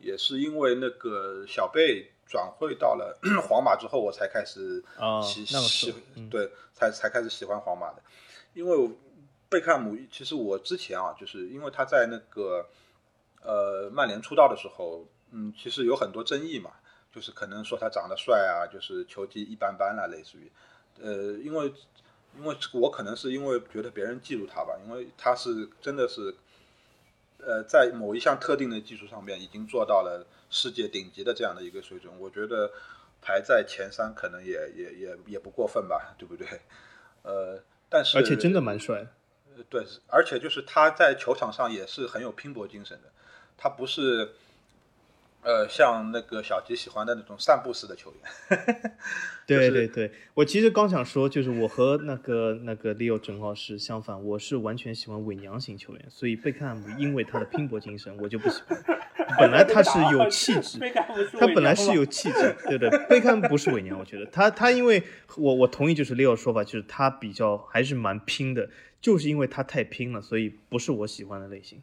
也是因为那个小贝转会到了 [clears throat] 皇马之后，我才开始喜喜对才才开始喜欢皇马的。因为贝克汉姆，其实我之前啊，就是因为他在那个呃曼联出道的时候，嗯，其实有很多争议嘛。就是可能说他长得帅啊，就是球技一般般啦，类似于，呃，因为因为我可能是因为觉得别人嫉妒他吧，因为他是真的是，呃，在某一项特定的技术上面已经做到了世界顶级的这样的一个水准，我觉得排在前三可能也也也也不过分吧，对不对？[laughs] 呃，但是
而且真的蛮帅，
呃，对，而且就是他在球场上也是很有拼搏精神的，他不是。呃，像那个小吉喜欢的那种散步式的球员，[laughs]
对对对，我其实刚想说，就是我和那个那个 Leo 正好是相反，我是完全喜欢伪娘型球员，所以贝克汉姆因为他的拼搏精神，我就不喜欢。[laughs] 本来他是有气质，他本来是有 [laughs] 气质，对对，贝克汉姆不是伪娘，我觉得他他因为我我同意就是 Leo 说法，就是他比较还是蛮拼的。就是因为他太拼了，所以不是我喜欢的类型。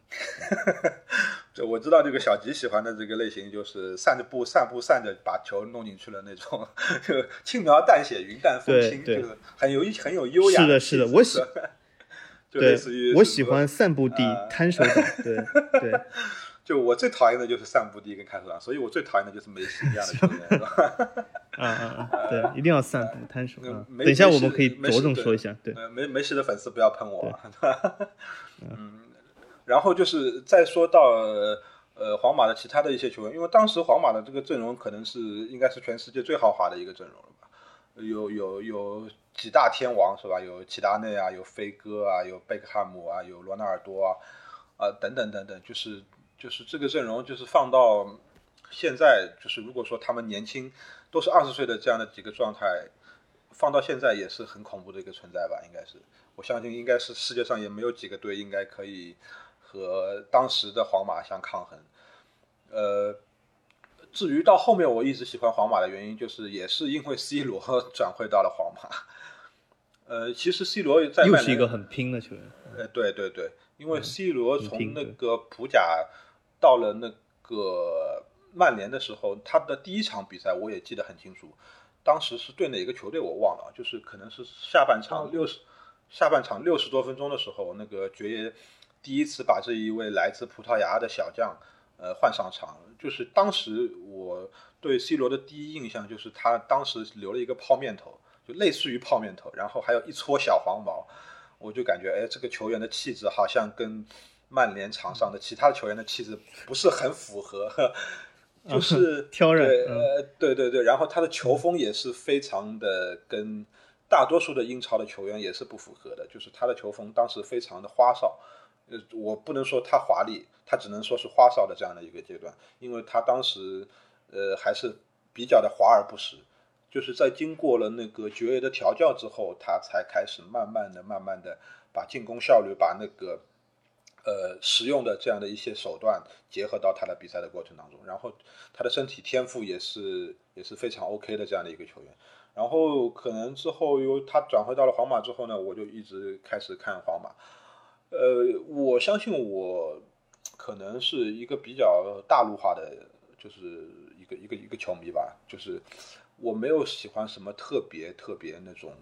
[laughs]
就我知道这个小吉喜欢的这个类型，就是散着步、散步、散着把球弄进去了那种，就轻描淡写、云淡风轻，就是很有很有优雅。
是的，是的，我喜，
就类似于
我喜欢散步地摊手党，对对。[laughs]
就我最讨厌的就是散步地跟看手党，所以我最讨厌的就是梅西这样的球员，是吧？[laughs]
啊啊啊！对，一定要散步摊手。等一下我们可以着重说一下，对。
没没事的粉丝不要喷我。[laughs] 嗯，然后就是再说到呃皇马的其他的一些球员，因为当时皇马的这个阵容可能是应该是全世界最豪华的一个阵容了吧？有有有几大天王是吧？有齐达内啊，有飞哥啊，有贝克汉姆啊，有罗纳尔多啊，啊等等等等，就是。就是这个阵容，就是放到现在，就是如果说他们年轻，都是二十岁的这样的几个状态，放到现在也是很恐怖的一个存在吧？应该是，我相信应该是世界上也没有几个队应该可以和当时的皇马相抗衡。呃，至于到后面我一直喜欢皇马的原因，就是也是因为 C 罗 [laughs] 转会到了皇马。呃，其实 C 罗在
又是一个很拼的球员。
呃，对对对，因为 C 罗从那个普甲。到了那个曼联的时候，他的第一场比赛我也记得很清楚，当时是对哪个球队我忘了，就是可能是下半场六十下半场六十多分钟的时候，那个爵爷第一次把这一位来自葡萄牙的小将呃换上场，就是当时我对 C 罗的第一印象就是他当时留了一个泡面头，就类似于泡面头，然后还有一撮小黄毛，我就感觉哎这个球员的气质好像跟。曼联场上的其他球员的气质不是很符合，就是 [laughs]
挑
人。呃，对对对，然后他的球风也是非常的跟大多数的英超的球员也是不符合的，就是他的球风当时非常的花哨。呃，我不能说他华丽，他只能说是花哨的这样的一个阶段，因为他当时呃还是比较的华而不实，就是在经过了那个爵爷的调教之后，他才开始慢慢的、慢慢的把进攻效率把那个。呃，使用的这样的一些手段结合到他的比赛的过程当中，然后他的身体天赋也是也是非常 OK 的这样的一个球员。然后可能之后又他转回到了皇马之后呢，我就一直开始看皇马。呃，我相信我可能是一个比较大陆化的，就是一个一个一个球迷吧，就是我没有喜欢什么特别特别那种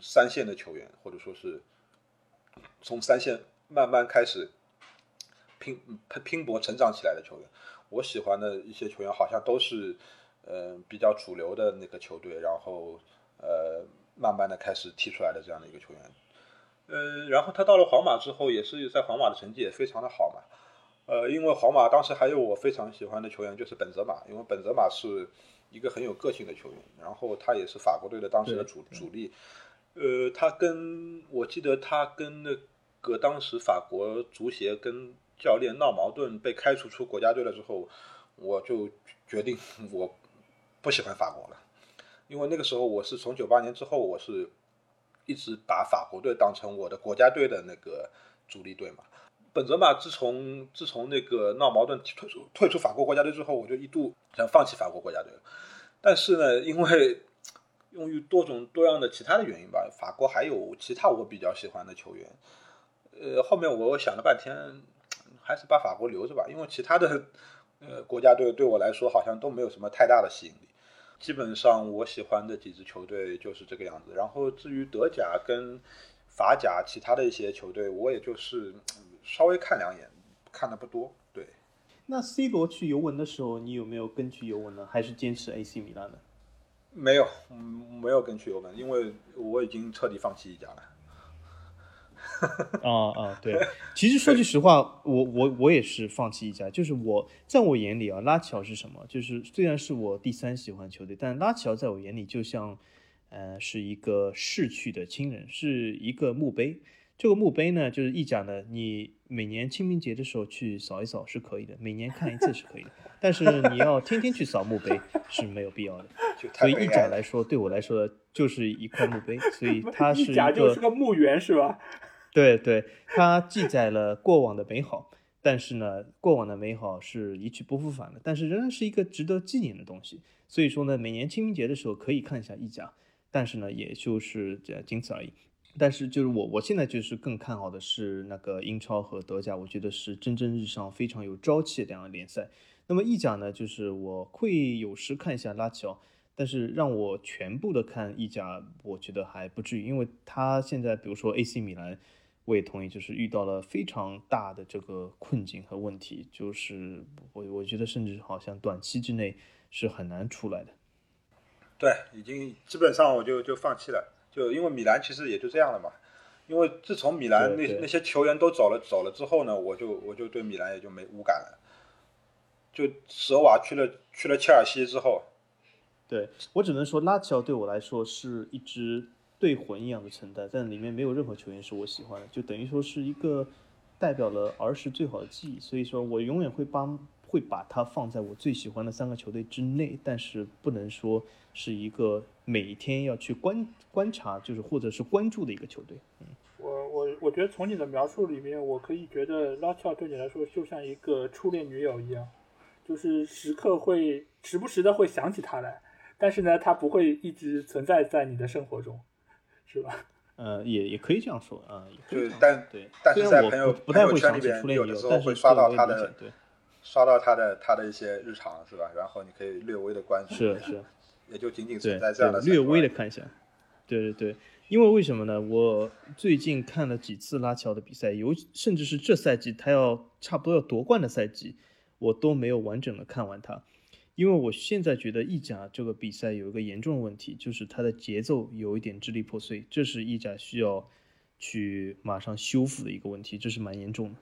三线的球员，或者说是从三线慢慢开始拼拼拼搏成长起来的球员。我喜欢的一些球员好像都是。呃，比较主流的那个球队，然后呃，慢慢的开始踢出来的这样的一个球员，呃，然后他到了皇马之后，也是在皇马的成绩也非常的好嘛，呃，因为皇马当时还有我非常喜欢的球员就是本泽马，因为本泽马是一个很有个性的球员，然后他也是法国队的当时的主主力，呃，他跟我记得他跟那个当时法国足协跟教练闹矛盾，被开除出国家队了之后，我就决定我。不喜欢法国了，因为那个时候我是从九八年之后，我是一直把法国队当成我的国家队的那个主力队嘛。本泽马自从自从那个闹矛盾退出退出法国国家队之后，我就一度想放弃法国国家队了。但是呢，因为用于多种多样的其他的原因吧，法国还有其他我比较喜欢的球员。呃，后面我想了半天，还是把法国留着吧，因为其他的呃国家队对我来说好像都没有什么太大的吸引力。基本上我喜欢的几支球队就是这个样子，然后至于德甲跟法甲其他的一些球队，我也就是稍微看两眼，看的不多。对，
那 C 罗去尤文的时候，你有没有跟去尤文呢？还是坚持 AC 米兰呢？
没有，嗯，没有跟去尤文，因为我已经彻底放弃意甲了。[laughs]
啊啊，对，其实说句实话，我我我也是放弃意甲，就是我在我眼里啊，拉齐奥是什么？就是虽然是我第三喜欢球队，但拉齐奥在我眼里就像，呃，是一个逝去的亲人，是一个墓碑。这个墓碑呢，就是意甲呢，你每年清明节的时候去扫一扫是可以的，每年看一次是可以的，但是你要天天去扫墓碑是没有必要的。[laughs] 所以意甲来说，对我来说就是一块墓碑，所以 [laughs] 它是一
个就是个墓园是吧？
对对，它记载了过往的美好，但是呢，过往的美好是一去不复返的，但是仍然是一个值得纪念的东西。所以说呢，每年清明节的时候可以看一下意甲，但是呢，也就是这仅此而已。但是就是我我现在就是更看好的是那个英超和德甲，我觉得是蒸蒸日上、非常有朝气的两个联赛。那么意甲呢，就是我会有时看一下拉齐奥。但是让我全部的看意甲，我觉得还不至于，因为他现在比如说 AC 米兰。我也同意，就是遇到了非常大的这个困境和问题，就是我我觉得甚至好像短期之内是很难出来的。
对，已经基本上我就就放弃了，就因为米兰其实也就这样了嘛。因为自从米兰那那些球员都走了走了之后呢，我就我就对米兰也就没无感了。就舍瓦去了去了切尔西之后，
对我只能说拉齐奥对我来说是一支。对魂一样的存在，但里面没有任何球员是我喜欢的，就等于说是一个代表了儿时最好的记忆，所以说我永远会帮会把它放在我最喜欢的三个球队之内，但是不能说是一个每天要去观观察，就是或者是关注的一个球队。嗯，
我我我觉得从你的描述里面，我可以觉得拉乔对你来说就像一个初恋女友一样，就是时刻会时不时的会想起他来，但是呢，他不会一直存在在你的生活中。是吧？[laughs]
呃，也也可以这样说啊。
就但
对，
但是在朋
友
朋友圈里边，有的时候会刷到他的，对刷到他的他的一些日常，是吧？然后你可以略微的关注，
是是，
也就仅仅存在这样的
略微的看一下。对对对，因为为什么呢？我最近看了几次拉乔的比赛，尤甚至是这赛季他要差不多要夺冠的赛季，我都没有完整的看完他。因为我现在觉得意甲这个比赛有一个严重的问题，就是它的节奏有一点支离破碎，这是意甲需要去马上修复的一个问题，这是蛮严重的。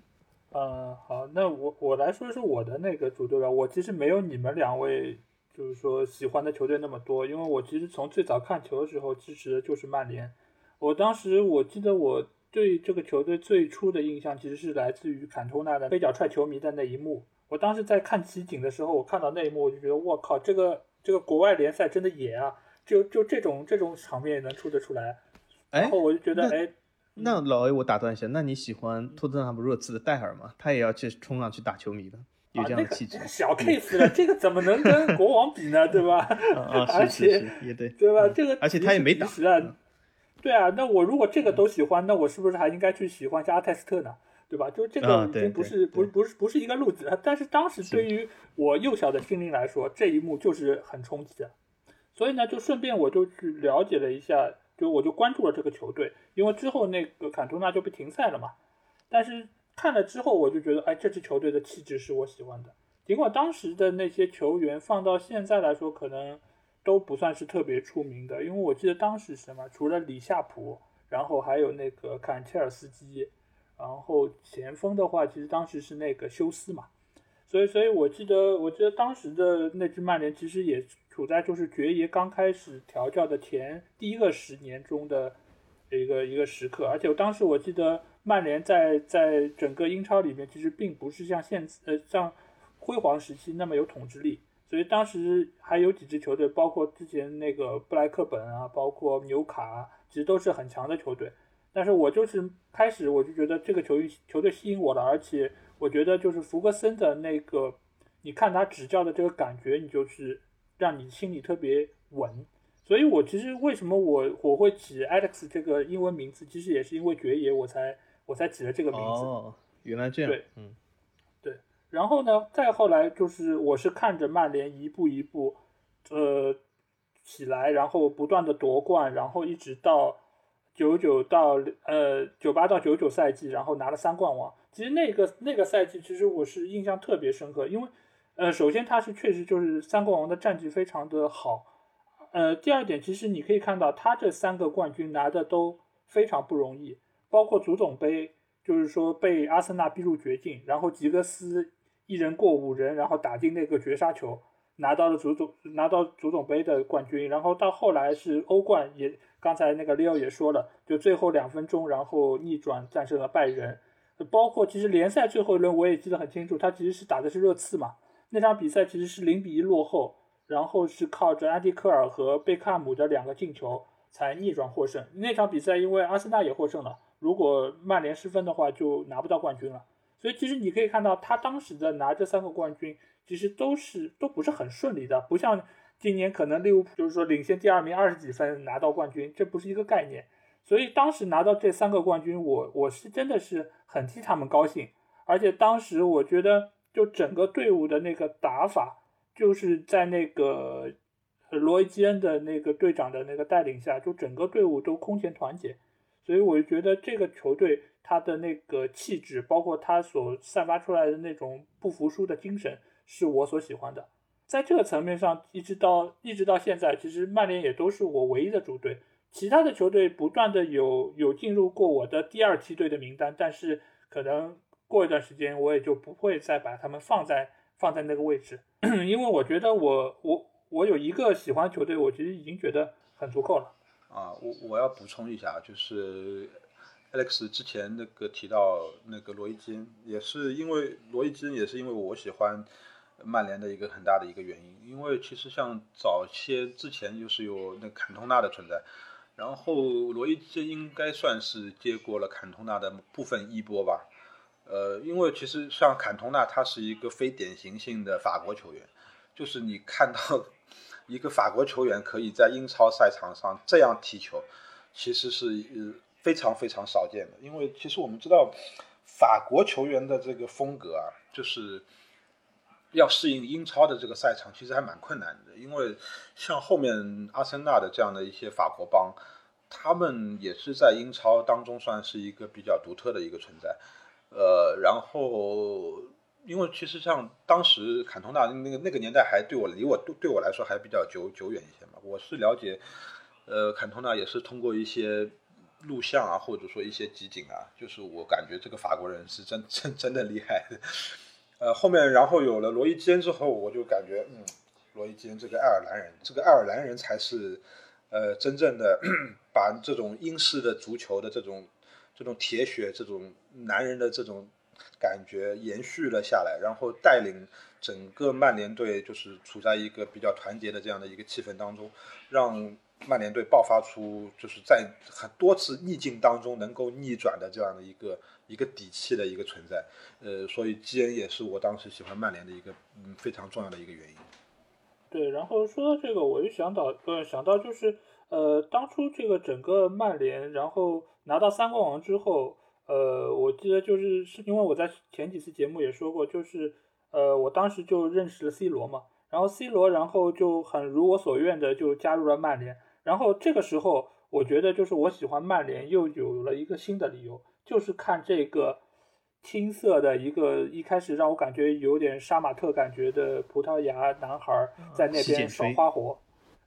呃，好，那我我来说说我的那个主队吧。我其实没有你们两位就是说喜欢的球队那么多，因为我其实从最早看球的时候支持的就是曼联。我当时我记得我对这个球队最初的印象其实是来自于坎通纳的飞脚踹球迷的那一幕。我当时在看集锦的时候，我看到那一幕，我就觉得我靠，这个这个国外联赛真的野啊！就就这种这种场面也能出得出来。然后我就觉得，哎，
那老 A，我打断一下，那你喜欢托特纳姆热刺的戴尔吗？他也要去冲上去打球迷的。有这样的气质。[laughs]
小 case 了，这个怎么能跟国王比呢？对吧？
啊，[laughs]
而且
也对，
对吧？这个
而且他也没打。
对啊，那我如果这个都喜欢，那我是不是还应该去喜欢一下阿泰斯特呢？对吧？就这个已经不是不是不是不是一个路子。但是当时对于我幼小的心灵来说，这一幕就是很冲击的。所以呢，就顺便我就去了解了一下，就我就关注了这个球队，因为之后那个坎通纳就被停赛了嘛。但是看了之后，我就觉得，哎，这支球队的气质是我喜欢的。尽管当时的那些球员放到现在来说，可能都不算是特别出名的，因为我记得当时什么，除了李夏普，然后还有那个坎切尔斯基。然后前锋的话，其实当时是那个休斯嘛，所以所以我记得，我记得当时的那支曼联其实也处在就是爵爷刚开始调教的前第一个十年中的一个一个时刻，而且当时我记得曼联在在整个英超里面其实并不是像现呃像辉煌时期那么有统治力，所以当时还有几支球队，包括之前那个布莱克本啊，包括纽卡，其实都是很强的球队。但是我就是开始我就觉得这个球球队吸引我了，而且我觉得就是福格森的那个，你看他执教的这个感觉，你就是让你心里特别稳。所以我其实为什么我我会起 Alex 这个英文名字，其实也是因为爵爷我才我才起了这个名字。
哦，原来这样。
对，嗯，对。然后呢，再后来就是我是看着曼联一步一步，呃，起来，然后不断的夺冠，然后一直到。九九到呃九八到九九赛季，然后拿了三冠王。其实那个那个赛季，其实我是印象特别深刻，因为呃，首先他是确实就是三冠王的战绩非常的好。呃，第二点，其实你可以看到他这三个冠军拿的都非常不容易，包括足总杯，就是说被阿森纳逼入绝境，然后吉格斯一人过五人，然后打进那个绝杀球，拿到了足总拿到足总杯的冠军，然后到后来是欧冠也。刚才那个 Leo 也说了，就最后两分钟，然后逆转战胜了拜仁。包括其实联赛最后一轮我也记得很清楚，他其实是打的是热刺嘛。那场比赛其实是零比一落后，然后是靠着安迪科尔和贝克汉姆的两个进球才逆转获胜。那场比赛因为阿森纳也获胜了，如果曼联失分的话就拿不到冠军了。所以其实你可以看到，他当时的拿这三个冠军，其实都是都不是很顺利的，不像。今年可能利物浦就是说领先第二名二十几分拿到冠军，这不是一个概念。所以当时拿到这三个冠军，我我是真的是很替他们高兴。而且当时我觉得，就整个队伍的那个打法，就是在那个罗伊基恩的那个队长的那个带领下，就整个队伍都空前团结。所以我就觉得这个球队他的那个气质，包括他所散发出来的那种不服输的精神，是我所喜欢的。在这个层面上，一直到一直到现在，其实曼联也都是我唯一的主队。其他的球队不断的有有进入过我的第二梯队的名单，但是可能过一段时间，我也就不会再把他们放在放在那个位置，[clears throat] 因为我觉得我我我有一个喜欢球队，我其实已经觉得很足够了。
啊，我我要补充一下，就是 Alex 之前那个提到那个罗伊金，也是因为罗伊金也是因为我喜欢。曼联的一个很大的一个原因，因为其实像早些之前就是有那坎通纳的存在，然后罗伊这应该算是接过了坎通纳的部分衣钵吧。呃，因为其实像坎通纳，他是一个非典型性的法国球员，就是你看到 [laughs] 一个法国球员可以在英超赛场上这样踢球，其实是呃非常非常少见的。因为其实我们知道法国球员的这个风格啊，就是。要适应英超的这个赛场，其实还蛮困难的，因为像后面阿森纳的这样的一些法国帮，他们也是在英超当中算是一个比较独特的一个存在。呃，然后因为其实像当时坎通纳那个那个年代还对我离我对我来说还比较久久远一些嘛，我是了解，呃，坎通纳也是通过一些录像啊，或者说一些集锦啊，就是我感觉这个法国人是真 [laughs] 真真的厉害。呃，后面然后有了罗伊基恩之后，我就感觉，嗯，罗伊基恩这个爱尔兰人，这个爱尔兰人才是，呃，真正的把这种英式的足球的这种这种铁血、这种男人的这种感觉延续了下来，然后带领整个曼联队就是处在一个比较团结的这样的一个气氛当中，让曼联队爆发出就是在很多次逆境当中能够逆转的这样的一个一个底气的一个存在。呃，所以基恩也是我当时喜欢曼联的一个嗯非常重要的一个原因。
对，然后说到这个，我就想到，呃，想到就是，呃，当初这个整个曼联，然后拿到三冠王之后，呃，我记得就是是因为我在前几次节目也说过，就是，呃，我当时就认识了 C 罗嘛，然后 C 罗，然后就很如我所愿的就加入了曼联，然后这个时候，我觉得就是我喜欢曼联又有了一个新的理由，就是看这个。青涩的一个，一开始让我感觉有点杀马特感觉的葡萄牙男孩在那边耍花活，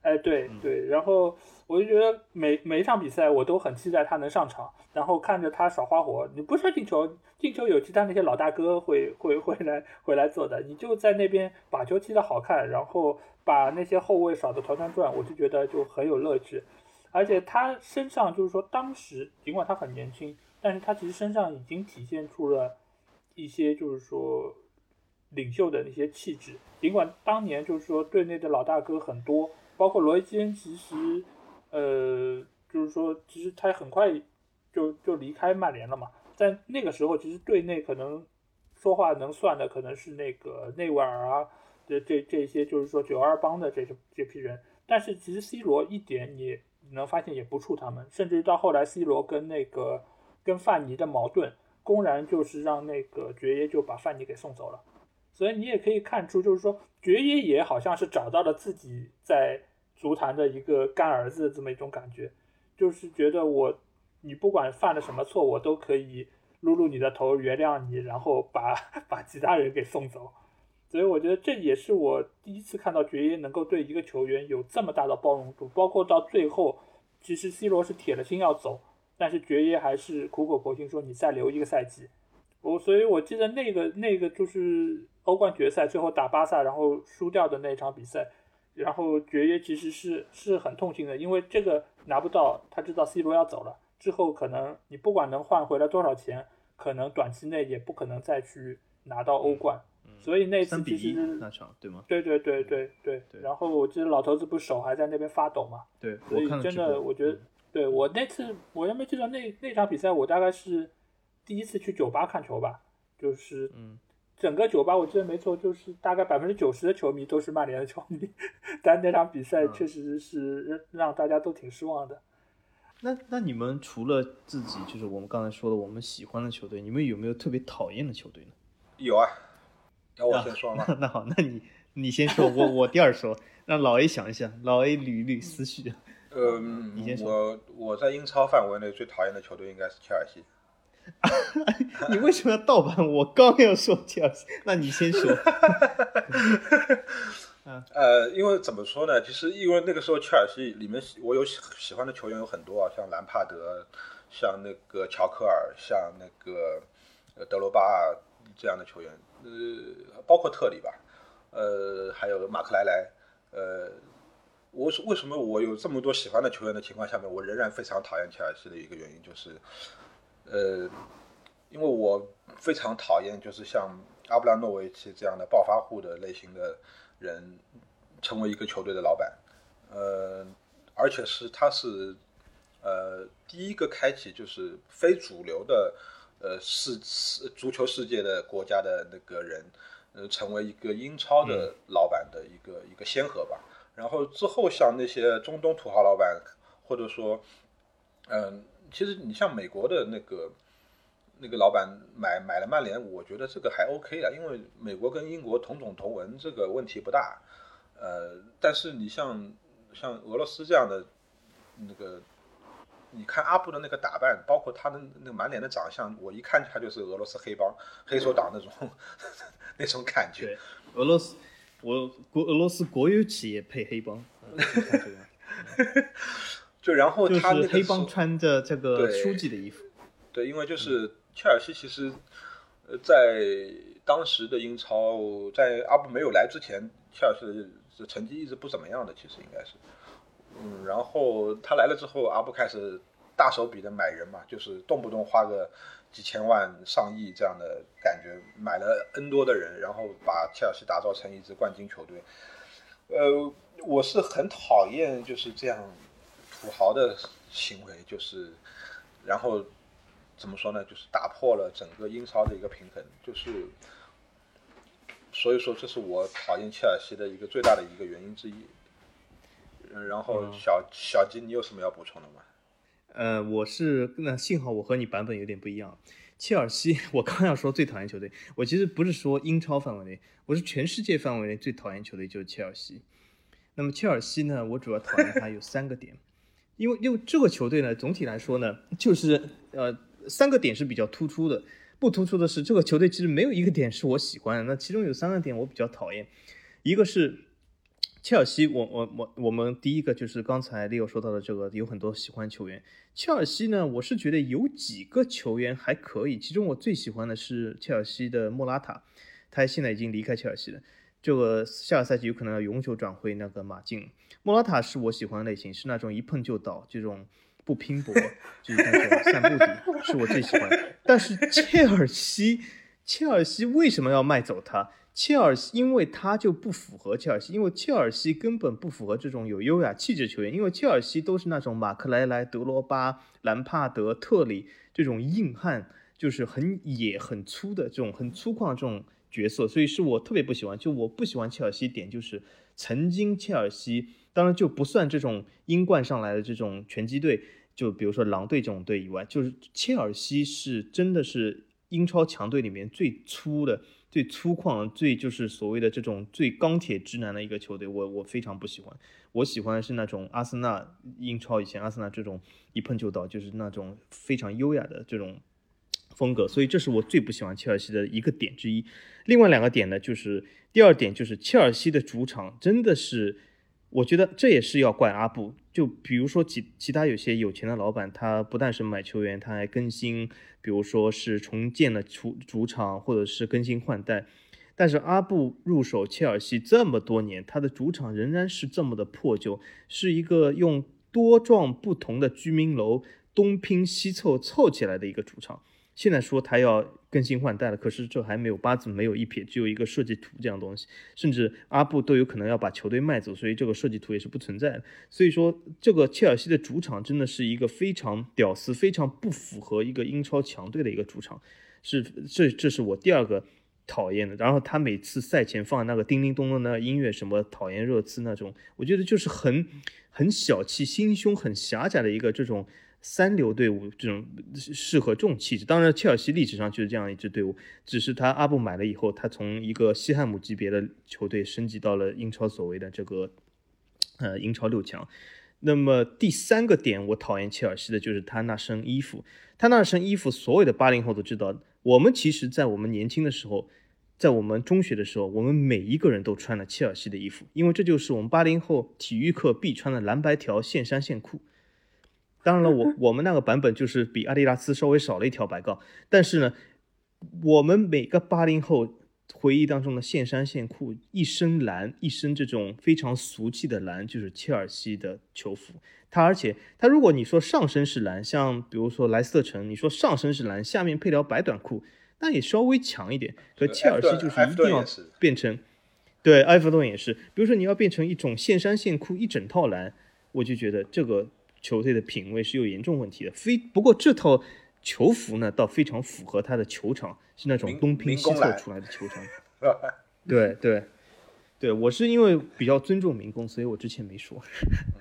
哎，对对，然后我就觉得每每一场比赛我都很期待他能上场，然后看着他耍花活。你不说进球，进球有其他那些老大哥会会会来会来做的，你就在那边把球踢得好看，然后把那些后卫耍得团团转，我就觉得就很有乐趣。而且他身上就是说，当时尽管他很年轻。但是他其实身上已经体现出了一些，就是说领袖的那些气质。尽管当年就是说队内的老大哥很多，包括罗伊基恩，其实呃，就是说其实他很快就就离开曼联了嘛。在那个时候，其实队内可能说话能算的可能是那个内维尔啊，这这这些就是说九二帮的这这批人。但是其实 C 罗一点你能发现也不怵他们，甚至到后来 C 罗跟那个。跟范尼的矛盾，公然就是让那个爵爷就把范尼给送走了，所以你也可以看出，就是说爵爷也好像是找到了自己在足坛的一个干儿子这么一种感觉，就是觉得我你不管犯了什么错，我都可以撸撸你的头原谅你，然后把 [laughs] 把其他人给送走，所以我觉得这也是我第一次看到爵爷能够对一个球员有这么大的包容度，包括到最后，其实 C 罗是铁了心要走。但是爵爷还是苦口婆心说你再留一个赛季，我所以，我记得那个那个就是欧冠决赛最后打巴萨然后输掉的那场比赛，然后爵爷其实是是很痛心的，因为这个拿不到，他知道 C 罗要走了之后，可能你不管能换回来多少钱，可能短期内也不可能再去拿到欧冠，所以那次其实
那场对吗？
对对对对对。然后我记得老头子不是手还在那边发抖嘛？
对，
所以真的我觉得。对我那次，我原没记得那那场比赛，我大概是第一次去酒吧看球吧，就是
嗯，
整个酒吧我记得没错，就是大概百分之九十的球迷都是曼联的球迷，[laughs] 但那场比赛确实是让大家都挺失望的。
那那你们除了自己，就是我们刚才说的我们喜欢的球队，你们有没有特别讨厌的球队呢？
有啊，要我先说吗？[laughs]
那好，那你你先说，我我第二说，[laughs] 让老 A 想一想，老 A 捋一捋思绪。
嗯，我我在英超范围内最讨厌的球队应该是切尔西。[laughs]
你为什么要盗版？我刚要说切尔西，那你先说。[laughs]
呃，因为怎么说呢？其实因为那个时候切尔西里面我有喜喜欢的球员有很多啊，像兰帕德，像那个乔科尔，像那个呃德罗巴这样的球员，呃，包括特里吧，呃，还有马克莱莱，呃。我是为什么我有这么多喜欢的球员的情况下面，我仍然非常讨厌切尔西的一个原因就是，呃，因为我非常讨厌就是像阿布拉诺维奇这样的暴发户的类型的人成为一个球队的老板，呃，而且是他是呃第一个开启就是非主流的呃世足球世界的国家的那个人，呃，成为一个英超的老板的一个一个先河吧。然后之后像那些中东土豪老板，或者说，嗯，其实你像美国的那个那个老板买买了曼联，我觉得这个还 OK 啊，因为美国跟英国同种同文，这个问题不大。呃，但是你像像俄罗斯这样的那个，你看阿布的那个打扮，包括他的那满脸的长相，我一看他就是俄罗斯黑帮黑手党那种 [laughs] 那种感觉。
俄罗斯。我国俄罗斯国有企业配黑帮，[laughs]
就然后他那
个黑帮穿着这个书记的衣服，
对，因为就是切尔西其实，呃，在当时的英超，在阿布没有来之前，切尔西的成绩一直不怎么样的，其实应该是，嗯，然后他来了之后，阿布开始大手笔的买人嘛，就是动不动花个。几千万、上亿这样的感觉，买了 N 多的人，然后把切尔西打造成一支冠军球队。呃，我是很讨厌就是这样土豪的行为，就是然后怎么说呢？就是打破了整个英超的一个平衡，就是所以说这是我讨厌切尔西的一个最大的一个原因之一。嗯，然后小小吉，你有什么要补充的吗？
呃，我是那幸好我和你版本有点不一样。切尔西，[laughs] 我刚要说最讨厌球队，我其实不是说英超范围内，我是全世界范围内最讨厌球队就是切尔西。那么切尔西呢，我主要讨厌它有三个点，因为因为这个球队呢，总体来说呢，就是呃三个点是比较突出的，不突出的是这个球队其实没有一个点是我喜欢的，那其中有三个点我比较讨厌，一个是。切尔西，我我我我们第一个就是刚才 Leo 说到的这个，有很多喜欢球员。切尔西呢，我是觉得有几个球员还可以，其中我最喜欢的是切尔西的莫拉塔，他现在已经离开切尔西了，这个下个赛季有可能要永久转会那个马竞。莫拉塔是我喜欢的类型，是那种一碰就倒，这种不拼搏，就是那种散步底，是我最喜欢。但是切尔西，切尔西为什么要卖走他？切尔西，因为他就不符合切尔西，因为切尔西根本不符合这种有优雅气质球员，因为切尔西都是那种马克莱莱、德罗巴、兰帕德、特里这种硬汉，就是很野、很粗的这种很粗犷这种角色，所以是我特别不喜欢。就我不喜欢切尔西点就是，曾经切尔西，当然就不算这种英冠上来的这种拳击队，就比如说狼队这种队以外，就是切尔西是真的是英超强队里面最粗的。最粗犷、最就是所谓的这种最钢铁直男的一个球队，我我非常不喜欢。我喜欢的是那种阿森纳，英超以前阿森纳这种一碰就倒，就是那种非常优雅的这种风格。所以这是我最不喜欢切尔西的一个点之一。另外两个点呢，就是第二点就是切尔西的主场真的是。我觉得这也是要怪阿布，就比如说其其他有些有钱的老板，他不但是买球员，他还更新，比如说是重建了主主场，或者是更新换代。但是阿布入手切尔西这么多年，他的主场仍然是这么的破旧，是一个用多幢不同的居民楼东拼西凑凑起来的一个主场。现在说他要更新换代了，可是这还没有八字，没有一撇，只有一个设计图这样东西，甚至阿布都有可能要把球队卖走，所以这个设计图也是不存在的。所以说，这个切尔西的主场真的是一个非常屌丝、非常不符合一个英超强队的一个主场，是这这是我第二个讨厌的。然后他每次赛前放那个叮叮咚咚的音乐，什么讨厌热刺那种，我觉得就是很很小气、心胸很狭窄的一个这种。三流队伍这种适合这种气质，当然切尔西历史上就是这样一支队伍，只是他阿布买了以后，他从一个西汉姆级别的球队升级到了英超所谓的这个呃英超六强。那么第三个点，我讨厌切尔西的就是他那身衣服，他那身衣服，所有的八零后都知道，我们其实在我们年轻的时候，在我们中学的时候，我们每一个人都穿了切尔西的衣服，因为这就是我们八零后体育课必穿的蓝白条线衫线裤。当然了，我 [laughs] 我们那个版本就是比阿迪达斯稍微少了一条白杠，但是呢，我们每个八零后回忆当中的线衫线裤，一身蓝，一身这种非常俗气的蓝，就是切尔西的球服。它而且它，如果你说上身是蓝，像比如说莱斯特城，你说上身是蓝，下面配条白短裤，那也稍微强一点。可切尔西就是一定要变成，对，埃弗顿也是。比如说你要变成一种线衫线裤一整套蓝，我就觉得这个。球队的品味是有严重问题的，非不过这套球服呢，倒非常符合他的球场，是那种东拼西凑出来的球场。[laughs] 对对对，我是因为比较尊重民工，所以我之前没说。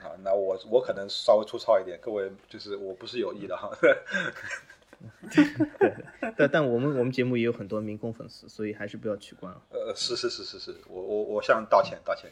啊，那我我可能稍微粗糙一点，各位就是我不是有意的哈。[laughs]
对，[laughs] 但但我们我们节目也有很多民工粉丝，所以还是不要取关了。
呃，是是是是是，我我我向道歉道歉。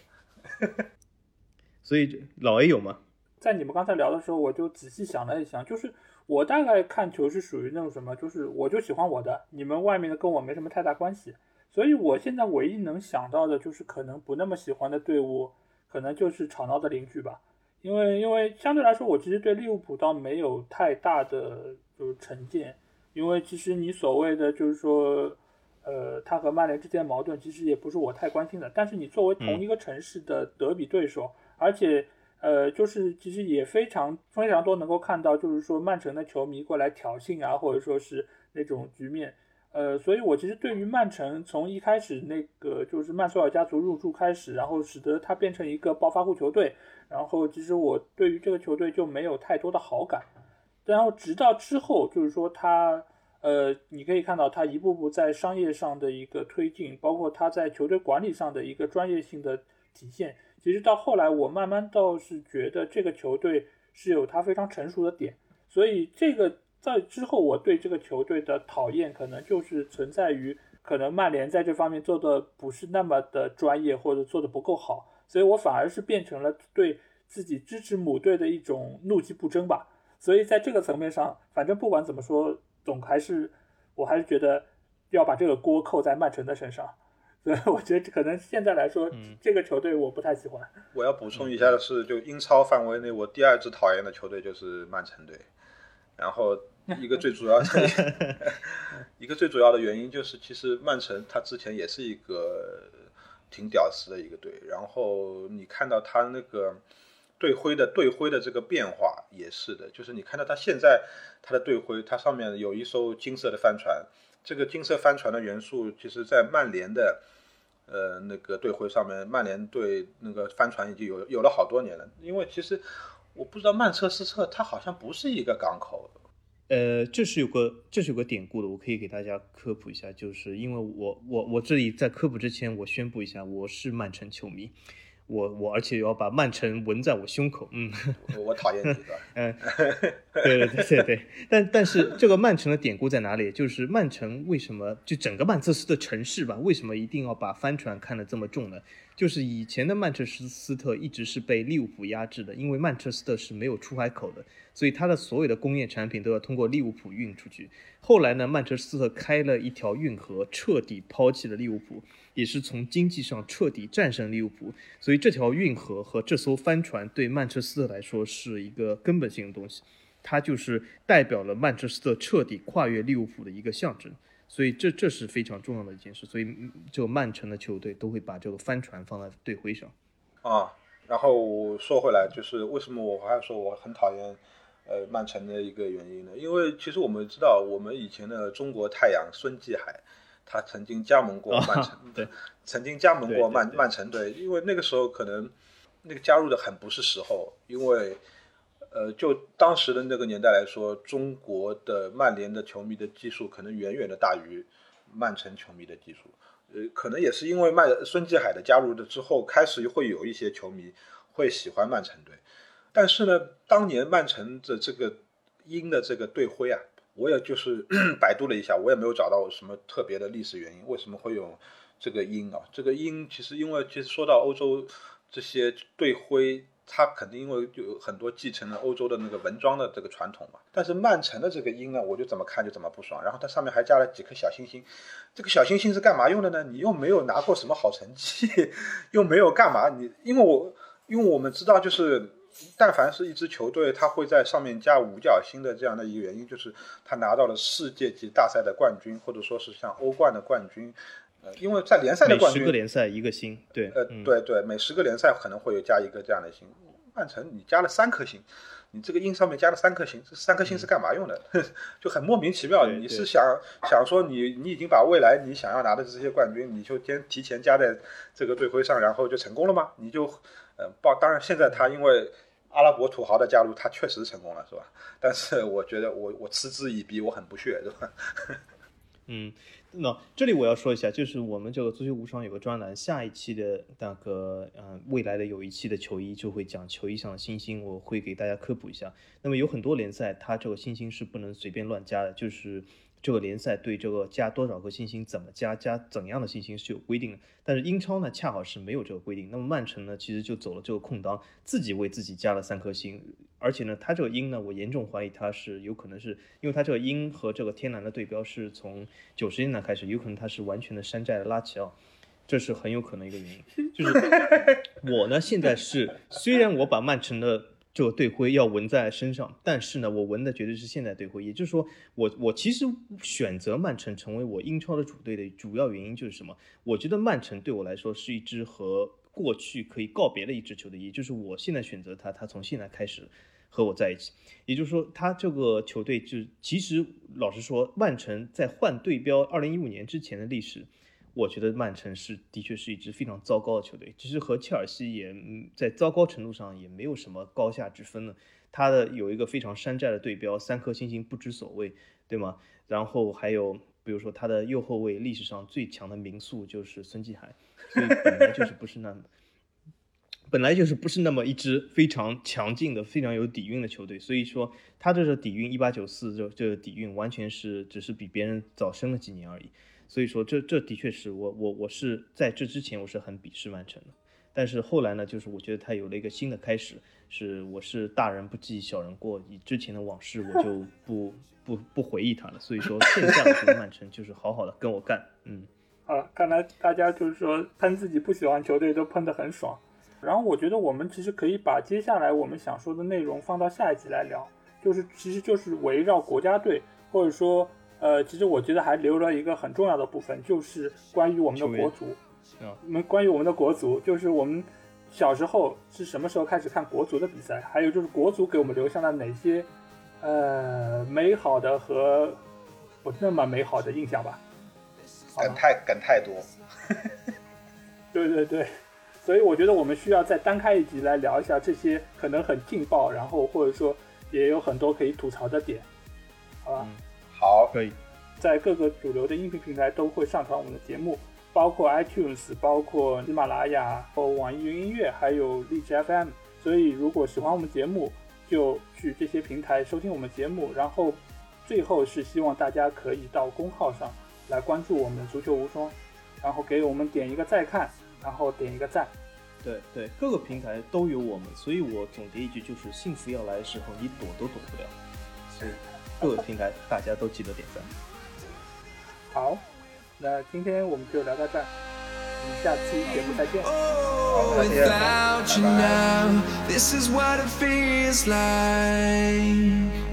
所以老 A 有吗？
在你们刚才聊的时候，我就仔细想了一想，就是我大概看球是属于那种什么，就是我就喜欢我的，你们外面的跟我没什么太大关系。所以我现在唯一能想到的就是可能不那么喜欢的队伍，可能就是吵闹的邻居吧。因为因为相对来说，我其实对利物浦倒没有太大的就是成见，因为其实你所谓的就是说，呃，他和曼联之间矛盾，其实也不是我太关心的。但是你作为同一个城市的德比对手，而且。呃，就是其实也非常非常多能够看到，就是说曼城的球迷过来挑衅啊，或者说是那种局面，呃，所以我其实对于曼城从一开始那个就是曼索尔家族入驻开始，然后使得他变成一个暴发户球队，然后其实我对于这个球队就没有太多的好感。然后直到之后，就是说他，呃，你可以看到他一步步在商业上的一个推进，包括他在球队管理上的一个专业性的体现。其实到后来，我慢慢倒是觉得这个球队是有他非常成熟的点。所以这个在之后，我对这个球队的讨厌可能就是存在于可能曼联在这方面做的不是那么的专业，或者做的不够好。所以我反而是变成了对自己支持母队的一种怒气不争吧。所以在这个层面上，反正不管怎么说，总还是我还是觉得要把这个锅扣在曼城的身上。[laughs] 所以我觉得可能现在来说，这个球队我不太喜欢。
我要补充一下的是，就英超范围内，我第二支讨厌的球队就是曼城队。然后一个最主要的 [laughs] [laughs] 一个最主要的原因就是，其实曼城他之前也是一个挺屌丝的一个队。然后你看到他那个。队徽的队徽的这个变化也是的，就是你看到他现在他的队徽，它上面有一艘金色的帆船，这个金色帆船的元素，其实在曼联的呃那个队徽上面，曼联队那个帆船已经有有了好多年了。因为其实我不知道曼彻斯特它好像不是一个港口，
呃，这是有个这是有个典故的，我可以给大家科普一下，就是因为我我我这里在科普之前，我宣布一下，我是曼城球迷。我我而且要把曼城纹在我胸口，嗯，
我讨厌你的，
嗯，[laughs] 对对对对对，但但是这个曼城的典故在哪里？就是曼城为什么就整个曼彻斯特城市吧，为什么一定要把帆船看得这么重呢？就是以前的曼彻斯特一直是被利物浦压制的，因为曼彻斯特是没有出海口的，所以它的所有的工业产品都要通过利物浦运出去。后来呢，曼彻斯特开了一条运河，彻底抛弃了利物浦。也是从经济上彻底战胜利物浦，所以这条运河和这艘帆船对曼彻斯特来说是一个根本性的东西，它就是代表了曼彻斯特彻底跨越利物浦的一个象征，所以这这是非常重要的一件事，所以这曼城的球队都会把这个帆船放在队徽上。
啊，然后说回来，就是为什么我还要说我很讨厌呃曼城的一个原因呢？因为其实我们知道，我们以前的中国太阳孙继海。他曾经加盟过曼城，
对，[laughs]
曾经加盟过曼曼城队，因为那个时候可能那个加入的很不是时候，因为呃，就当时的那个年代来说，中国的曼联的球迷的基数可能远远的大于曼城球迷的基数，呃，可能也是因为曼孙继海的加入的之后，开始会有一些球迷会喜欢曼城队，但是呢，当年曼城的这个英的这个队徽啊。我也就是 [clears throat] 百度了一下，我也没有找到什么特别的历史原因，为什么会有这个鹰啊？这个鹰其实因为其实说到欧洲这些队徽，它肯定因为就有很多继承了欧洲的那个文装的这个传统嘛。但是曼城的这个鹰呢，我就怎么看就怎么不爽。然后它上面还加了几颗小星星，这个小星星是干嘛用的呢？你又没有拿过什么好成绩，[laughs] 又没有干嘛？你因为我因为我们知道就是。但凡是一支球队，他会在上面加五角星的这样的一个原因，就是他拿到了世界级大赛的冠军，或者说是像欧冠的冠军。呃，因为在联赛的冠军，
十个联赛一个星，对，
呃，对对，每十个联赛可能会有加一个这样的星。曼城你加了三颗星，你这个印上面加了三颗星，这三颗星是干嘛用的？[laughs] 就很莫名其妙。你是想想说你你已经把未来你想要拿的这些冠军，你就先提前加在这个队徽上，然后就成功了吗？你就呃报，当然现在他因为。阿拉伯土豪的加入，他确实成功了，是吧？[laughs] 但是我觉得我我嗤之以鼻，我很不屑，是吧？[laughs]
嗯，那这里我要说一下，就是我们这个足球无双有个专栏，下一期的那个嗯未来的有一期的球衣就会讲球衣上的星星，我会给大家科普一下。那么有很多联赛，它这个星星是不能随便乱加的，就是。这个联赛对这个加多少颗星星，怎么加，加怎样的星星是有规定的。但是英超呢，恰好是没有这个规定。那么曼城呢，其实就走了这个空当，自己为自己加了三颗星。而且呢，他这个鹰呢，我严重怀疑他是有可能是因为他这个鹰和这个天蓝的对标是从九十年代开始，有可能他是完全的山寨的拉齐奥，这是很有可能一个原因。就是 [laughs] 我呢，现在是虽然我把曼城的。这个队徽要纹在身上，但是呢，我纹的绝对是现代队徽。也就是说，我我其实选择曼城成为我英超的主队的主要原因就是什么？我觉得曼城对我来说是一支和过去可以告别的一支球队，也就是我现在选择他，他从现在开始和我在一起。也就是说，他这个球队就其实老实说，曼城在换队标二零一五年之前的历史，我觉得曼城是的确是一支非常糟糕的球队。其实和切尔西也在糟糕程度上也没有什么高下之分了。他的有一个非常山寨的队标，三颗星星不知所谓，对吗？然后还有比如说他的右后卫历史上最强的名宿就是孙继海，所以本来就是不是那么。本来就是不是那么一支非常强劲的、非常有底蕴的球队，所以说他这个底蕴一八九四这这个底蕴完全是只是比别人早生了几年而已。所以说这这的确是我我我是在这之前我是很鄙视曼城的，但是后来呢，就是我觉得他有了一个新的开始，是我是大人不计小人过，以之前的往事我就 [laughs] 不不不回忆他了。所以说现在我觉得曼城就是好好的跟我干，嗯。[laughs]
好，看来大家就是说喷自己不喜欢球队都喷得很爽。然后我觉得我们其实可以把接下来我们想说的内容放到下一集来聊，就是其实就是围绕国家队，或者说呃，其实我觉得还留了一个很重要的部分，就是关于我们的国足。我们关于我们的国足，就是我们小时候是什么时候开始看国足的比赛？还有就是国足给我们留下了哪些呃美好的和不那么美好的印象吧？
梗太梗太多。[laughs]
对对对。所以我觉得我们需要再单开一集来聊一下这些可能很劲爆，然后或者说也有很多可以吐槽的点，好吧？
好，
可以。
在各个主流的音频平台都会上传我们的节目，包括 iTunes、包括喜马拉雅、和网易云音乐，还有荔枝 FM。所以如果喜欢我们节目，就去这些平台收听我们节目。然后最后是希望大家可以到公号上来关注我们足球无双，然后给我们点一个再看。然后点一个赞，
对对，各个平台都有我们，所以我总结一句就是：幸福要来的时候，你躲都躲不了。所以各个平台大家都记得点赞。
好，那今天我们就聊到这儿，我们下期节目再见。
好，再见。